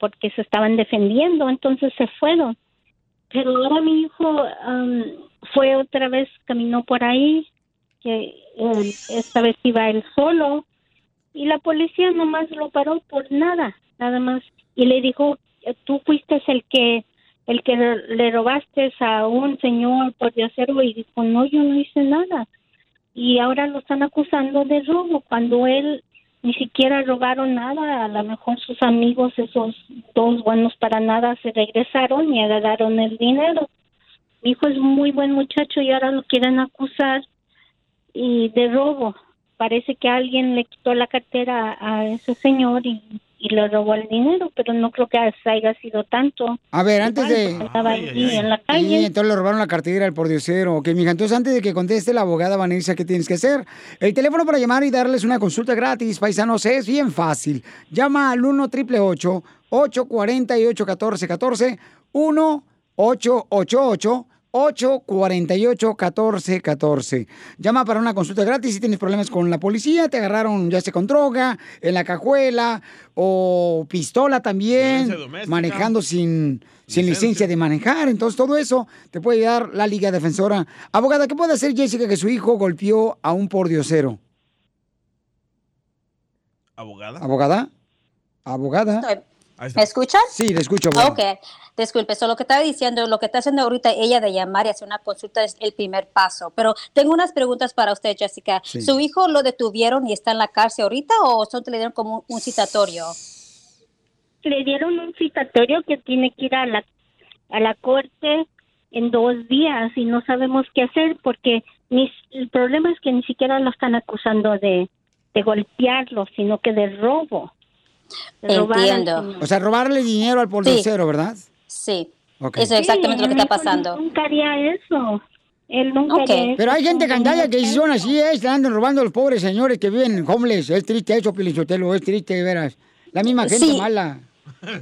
porque se estaban defendiendo, entonces se fueron. Pero ahora mi hijo am, fue otra vez, caminó por ahí, que eh, esta vez iba él solo, y la policía nomás lo paró por nada, nada más, y le dijo, eh, tú fuiste el que el que le robaste a un señor por diosero y dijo, no, yo no hice nada. Y ahora lo están acusando de robo cuando él ni siquiera robaron nada. A lo mejor sus amigos, esos dos buenos para nada, se regresaron y agarraron el dinero. Mi hijo es muy buen muchacho y ahora lo quieren acusar y de robo. Parece que alguien le quitó la cartera a ese señor y, y le robó el dinero, pero no creo que haya sido tanto. A ver, antes de... Estaba allí en la Sí, calle. entonces le robaron la cartera al pordiosero. Ok, mija, entonces antes de que conteste la abogada Vanessa, ¿qué tienes que hacer? El teléfono para llamar y darles una consulta gratis, paisanos, es bien fácil. Llama al 1 888 848 1414 1 888 848-1414. Llama para una consulta gratis si tienes problemas con la policía, te agarraron ya sea con droga, en la cajuela o pistola también, manejando sin, sin licencia de manejar. Entonces todo eso te puede dar la Liga Defensora. Abogada, ¿qué puede hacer Jessica que su hijo golpeó a un pordiosero? ¿Abogada? ¿Abogada? ¿Abogada? ¿Me escuchan? Sí, le escucho. abogada. Ok, disculpe, so, lo que estaba diciendo, lo que está haciendo ahorita ella de llamar y hacer una consulta es el primer paso. Pero tengo unas preguntas para usted, Jessica. Sí. ¿Su hijo lo detuvieron y está en la cárcel ahorita o solo le dieron como un, un citatorio? le dieron un citatorio que tiene que ir a la a la corte en dos días y no sabemos qué hacer porque ni, el problema es que ni siquiera lo están acusando de, de golpearlo, sino que de robo. Robar Entiendo. O sea, robarle dinero al pordiosero, ¿verdad? Sí, eso es exactamente Sí, lo que está pasando. Nunca haría eso. Él nunca haría eso. Pero hay gente candalla que son así, es, andan robando a los pobres señores que viven en homeless. Es triste eso, Pilichotelo, es triste, de veras. La misma gente Sí. mala.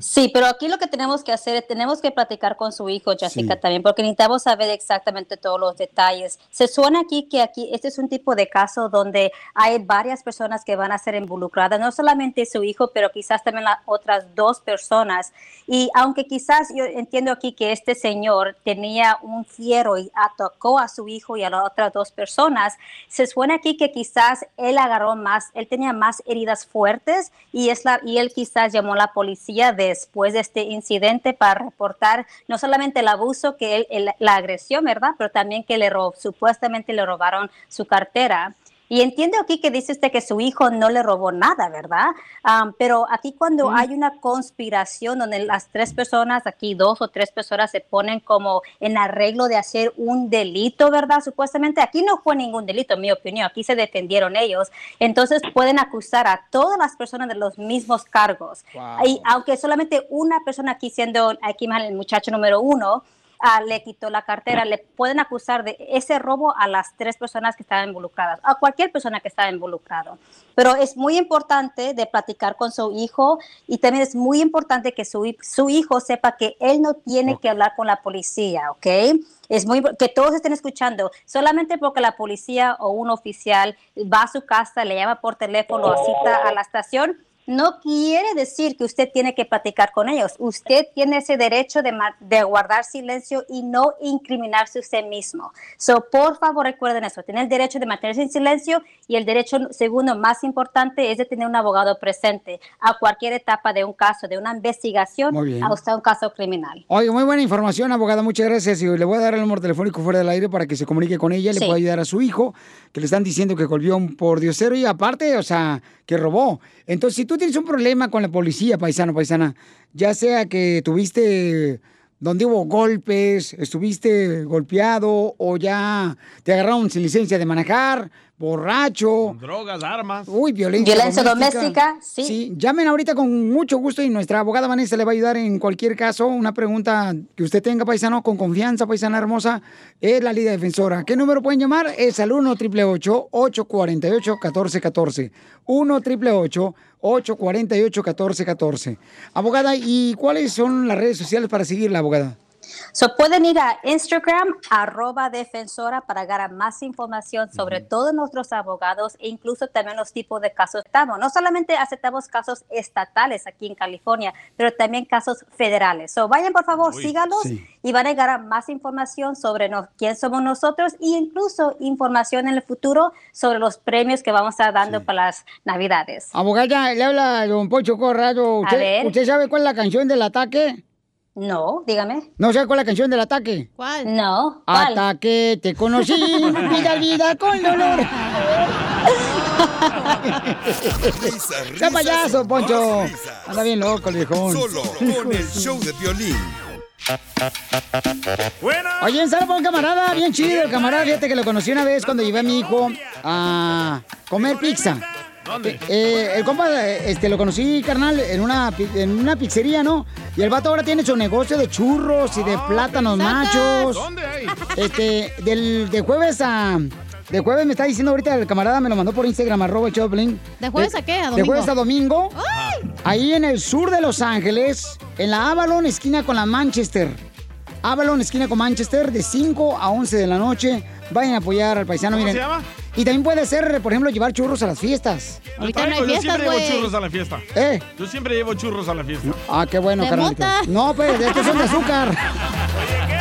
Sí, pero aquí lo que tenemos que hacer es tenemos que platicar con su hijo, Jessica, también, porque necesitamos saber exactamente todos los detalles. Se suena aquí que aquí este es un tipo de caso donde hay varias personas que van a ser involucradas, no solamente su hijo, pero quizás también las otras dos personas. Y aunque quizás yo entiendo aquí que este señor tenía un fiero y atacó a su hijo y a las otras dos personas, se suena aquí que quizás él agarró más, él tenía más heridas fuertes y, es la, y él quizás llamó a la policía después de este incidente para reportar no solamente el abuso, que él, el- la agresión, ¿verdad? Pero también que le rob- supuestamente le robaron su cartera. Y entiendo aquí que dice usted que su hijo no le robó nada, ¿verdad? Pero aquí cuando hay una conspiración donde las tres personas, aquí dos o tres personas se ponen como en arreglo de hacer un delito, ¿verdad? Supuestamente aquí no fue ningún delito, en mi opinión, aquí se defendieron ellos. Entonces pueden acusar a todas las personas de los mismos cargos. Wow. Y aunque solamente una persona aquí siendo, aquí mal el muchacho número uno, ah, le quitó la cartera, le pueden acusar de ese robo a las tres personas que estaban involucradas, a cualquier persona que estaba involucrado. Pero es muy importante de platicar con su hijo y también es muy importante que su, su hijo sepa que él no tiene que hablar con la policía, ¿ok? Es muy que todos estén escuchando. Solamente porque la policía o un oficial va a su casa, le llama por teléfono o cita a la estación, no quiere decir que usted tiene que platicar con ellos. Usted tiene ese derecho de, de guardar silencio y no incriminarse usted mismo. So, por favor, recuerden eso. Tiene el derecho de mantenerse en silencio y el derecho segundo más importante es de tener un abogado presente a cualquier etapa de un caso, de una investigación, hasta un caso criminal. Oye, muy buena información, abogada. Muchas gracias. Y le voy a dar el número telefónico fuera del aire para que se comunique con ella. Le Sí. puede ayudar a su hijo, que le están diciendo que golpeó a un pordiosero y aparte, o sea, que robó. Entonces, si tú tienes un problema con la policía, paisano, paisana, ya sea que tuviste donde hubo golpes, estuviste golpeado o ya te agarraron sin licencia de manejar, borracho. Drogas, armas. Uy, violencia, Violencia doméstica, sí. llamen ahorita con mucho gusto y nuestra abogada Vanessa le va a ayudar en cualquier caso. Una pregunta que usted tenga, paisano, con confianza, paisana hermosa, es la Liga Defensora. ¿Qué número pueden llamar? Es al 1 888 848 1414 1 888 848 1414 Abogada, ¿y cuáles son las redes sociales para seguir la abogada? So, pueden ir a Instagram, arroba defensora, para ganar más información sobre todos nuestros abogados e incluso también los tipos de casos que aceptamos. No solamente aceptamos casos estatales aquí en California, pero también casos federales. So, vayan, por favor, Uy, síganos sí. y van a ganar más información sobre nos- quién somos nosotros e incluso información en el futuro sobre los premios que vamos a estar dando para las Navidades. Abogada, le habla don Poncho Corrado. ¿Usted. ¿Usted sabe cuál es la canción del ataque? No, dígame. ¿No sabe cuál es la canción del ataque? ¿Cuál? No. ¿cuál? Ataque, te conocí, vida, vida con dolor. ¡Qué payaso, Poncho! Anda bien loco, el viejón. Solo con el show de violín. Oye, un saludo para un camarada, bien chido, el camarada, fíjate que lo conocí una vez cuando llevé a mi hijo a comer pizza. ¿Dónde? Eh, el compa, eh, este, lo conocí, carnal, en una, pi- en una pizzería, ¿no? Y el vato ahora tiene su negocio de churros y de plátanos machos. ¿Dónde hay? Este, del, de jueves a... De jueves me está diciendo ahorita el camarada, me lo mandó por Instagram, arroba el Choplin. ¿De jueves a qué? ¿A De domingo? jueves a domingo. Ahí en el sur de Los Ángeles, en la Avalon, esquina con la Manchester. Avalon, esquina con Manchester, de 5 a 11 de la noche. Vayan a apoyar al paisano, ¿Cómo miren. se llama? Y también puede ser, por ejemplo, llevar churros a las fiestas. Yo traigo, yo siempre llevo churros a la fiesta. ¿Eh? Yo siempre llevo churros a la fiesta. Ah, qué bueno, carnalito. No, pues, estos son de azúcar.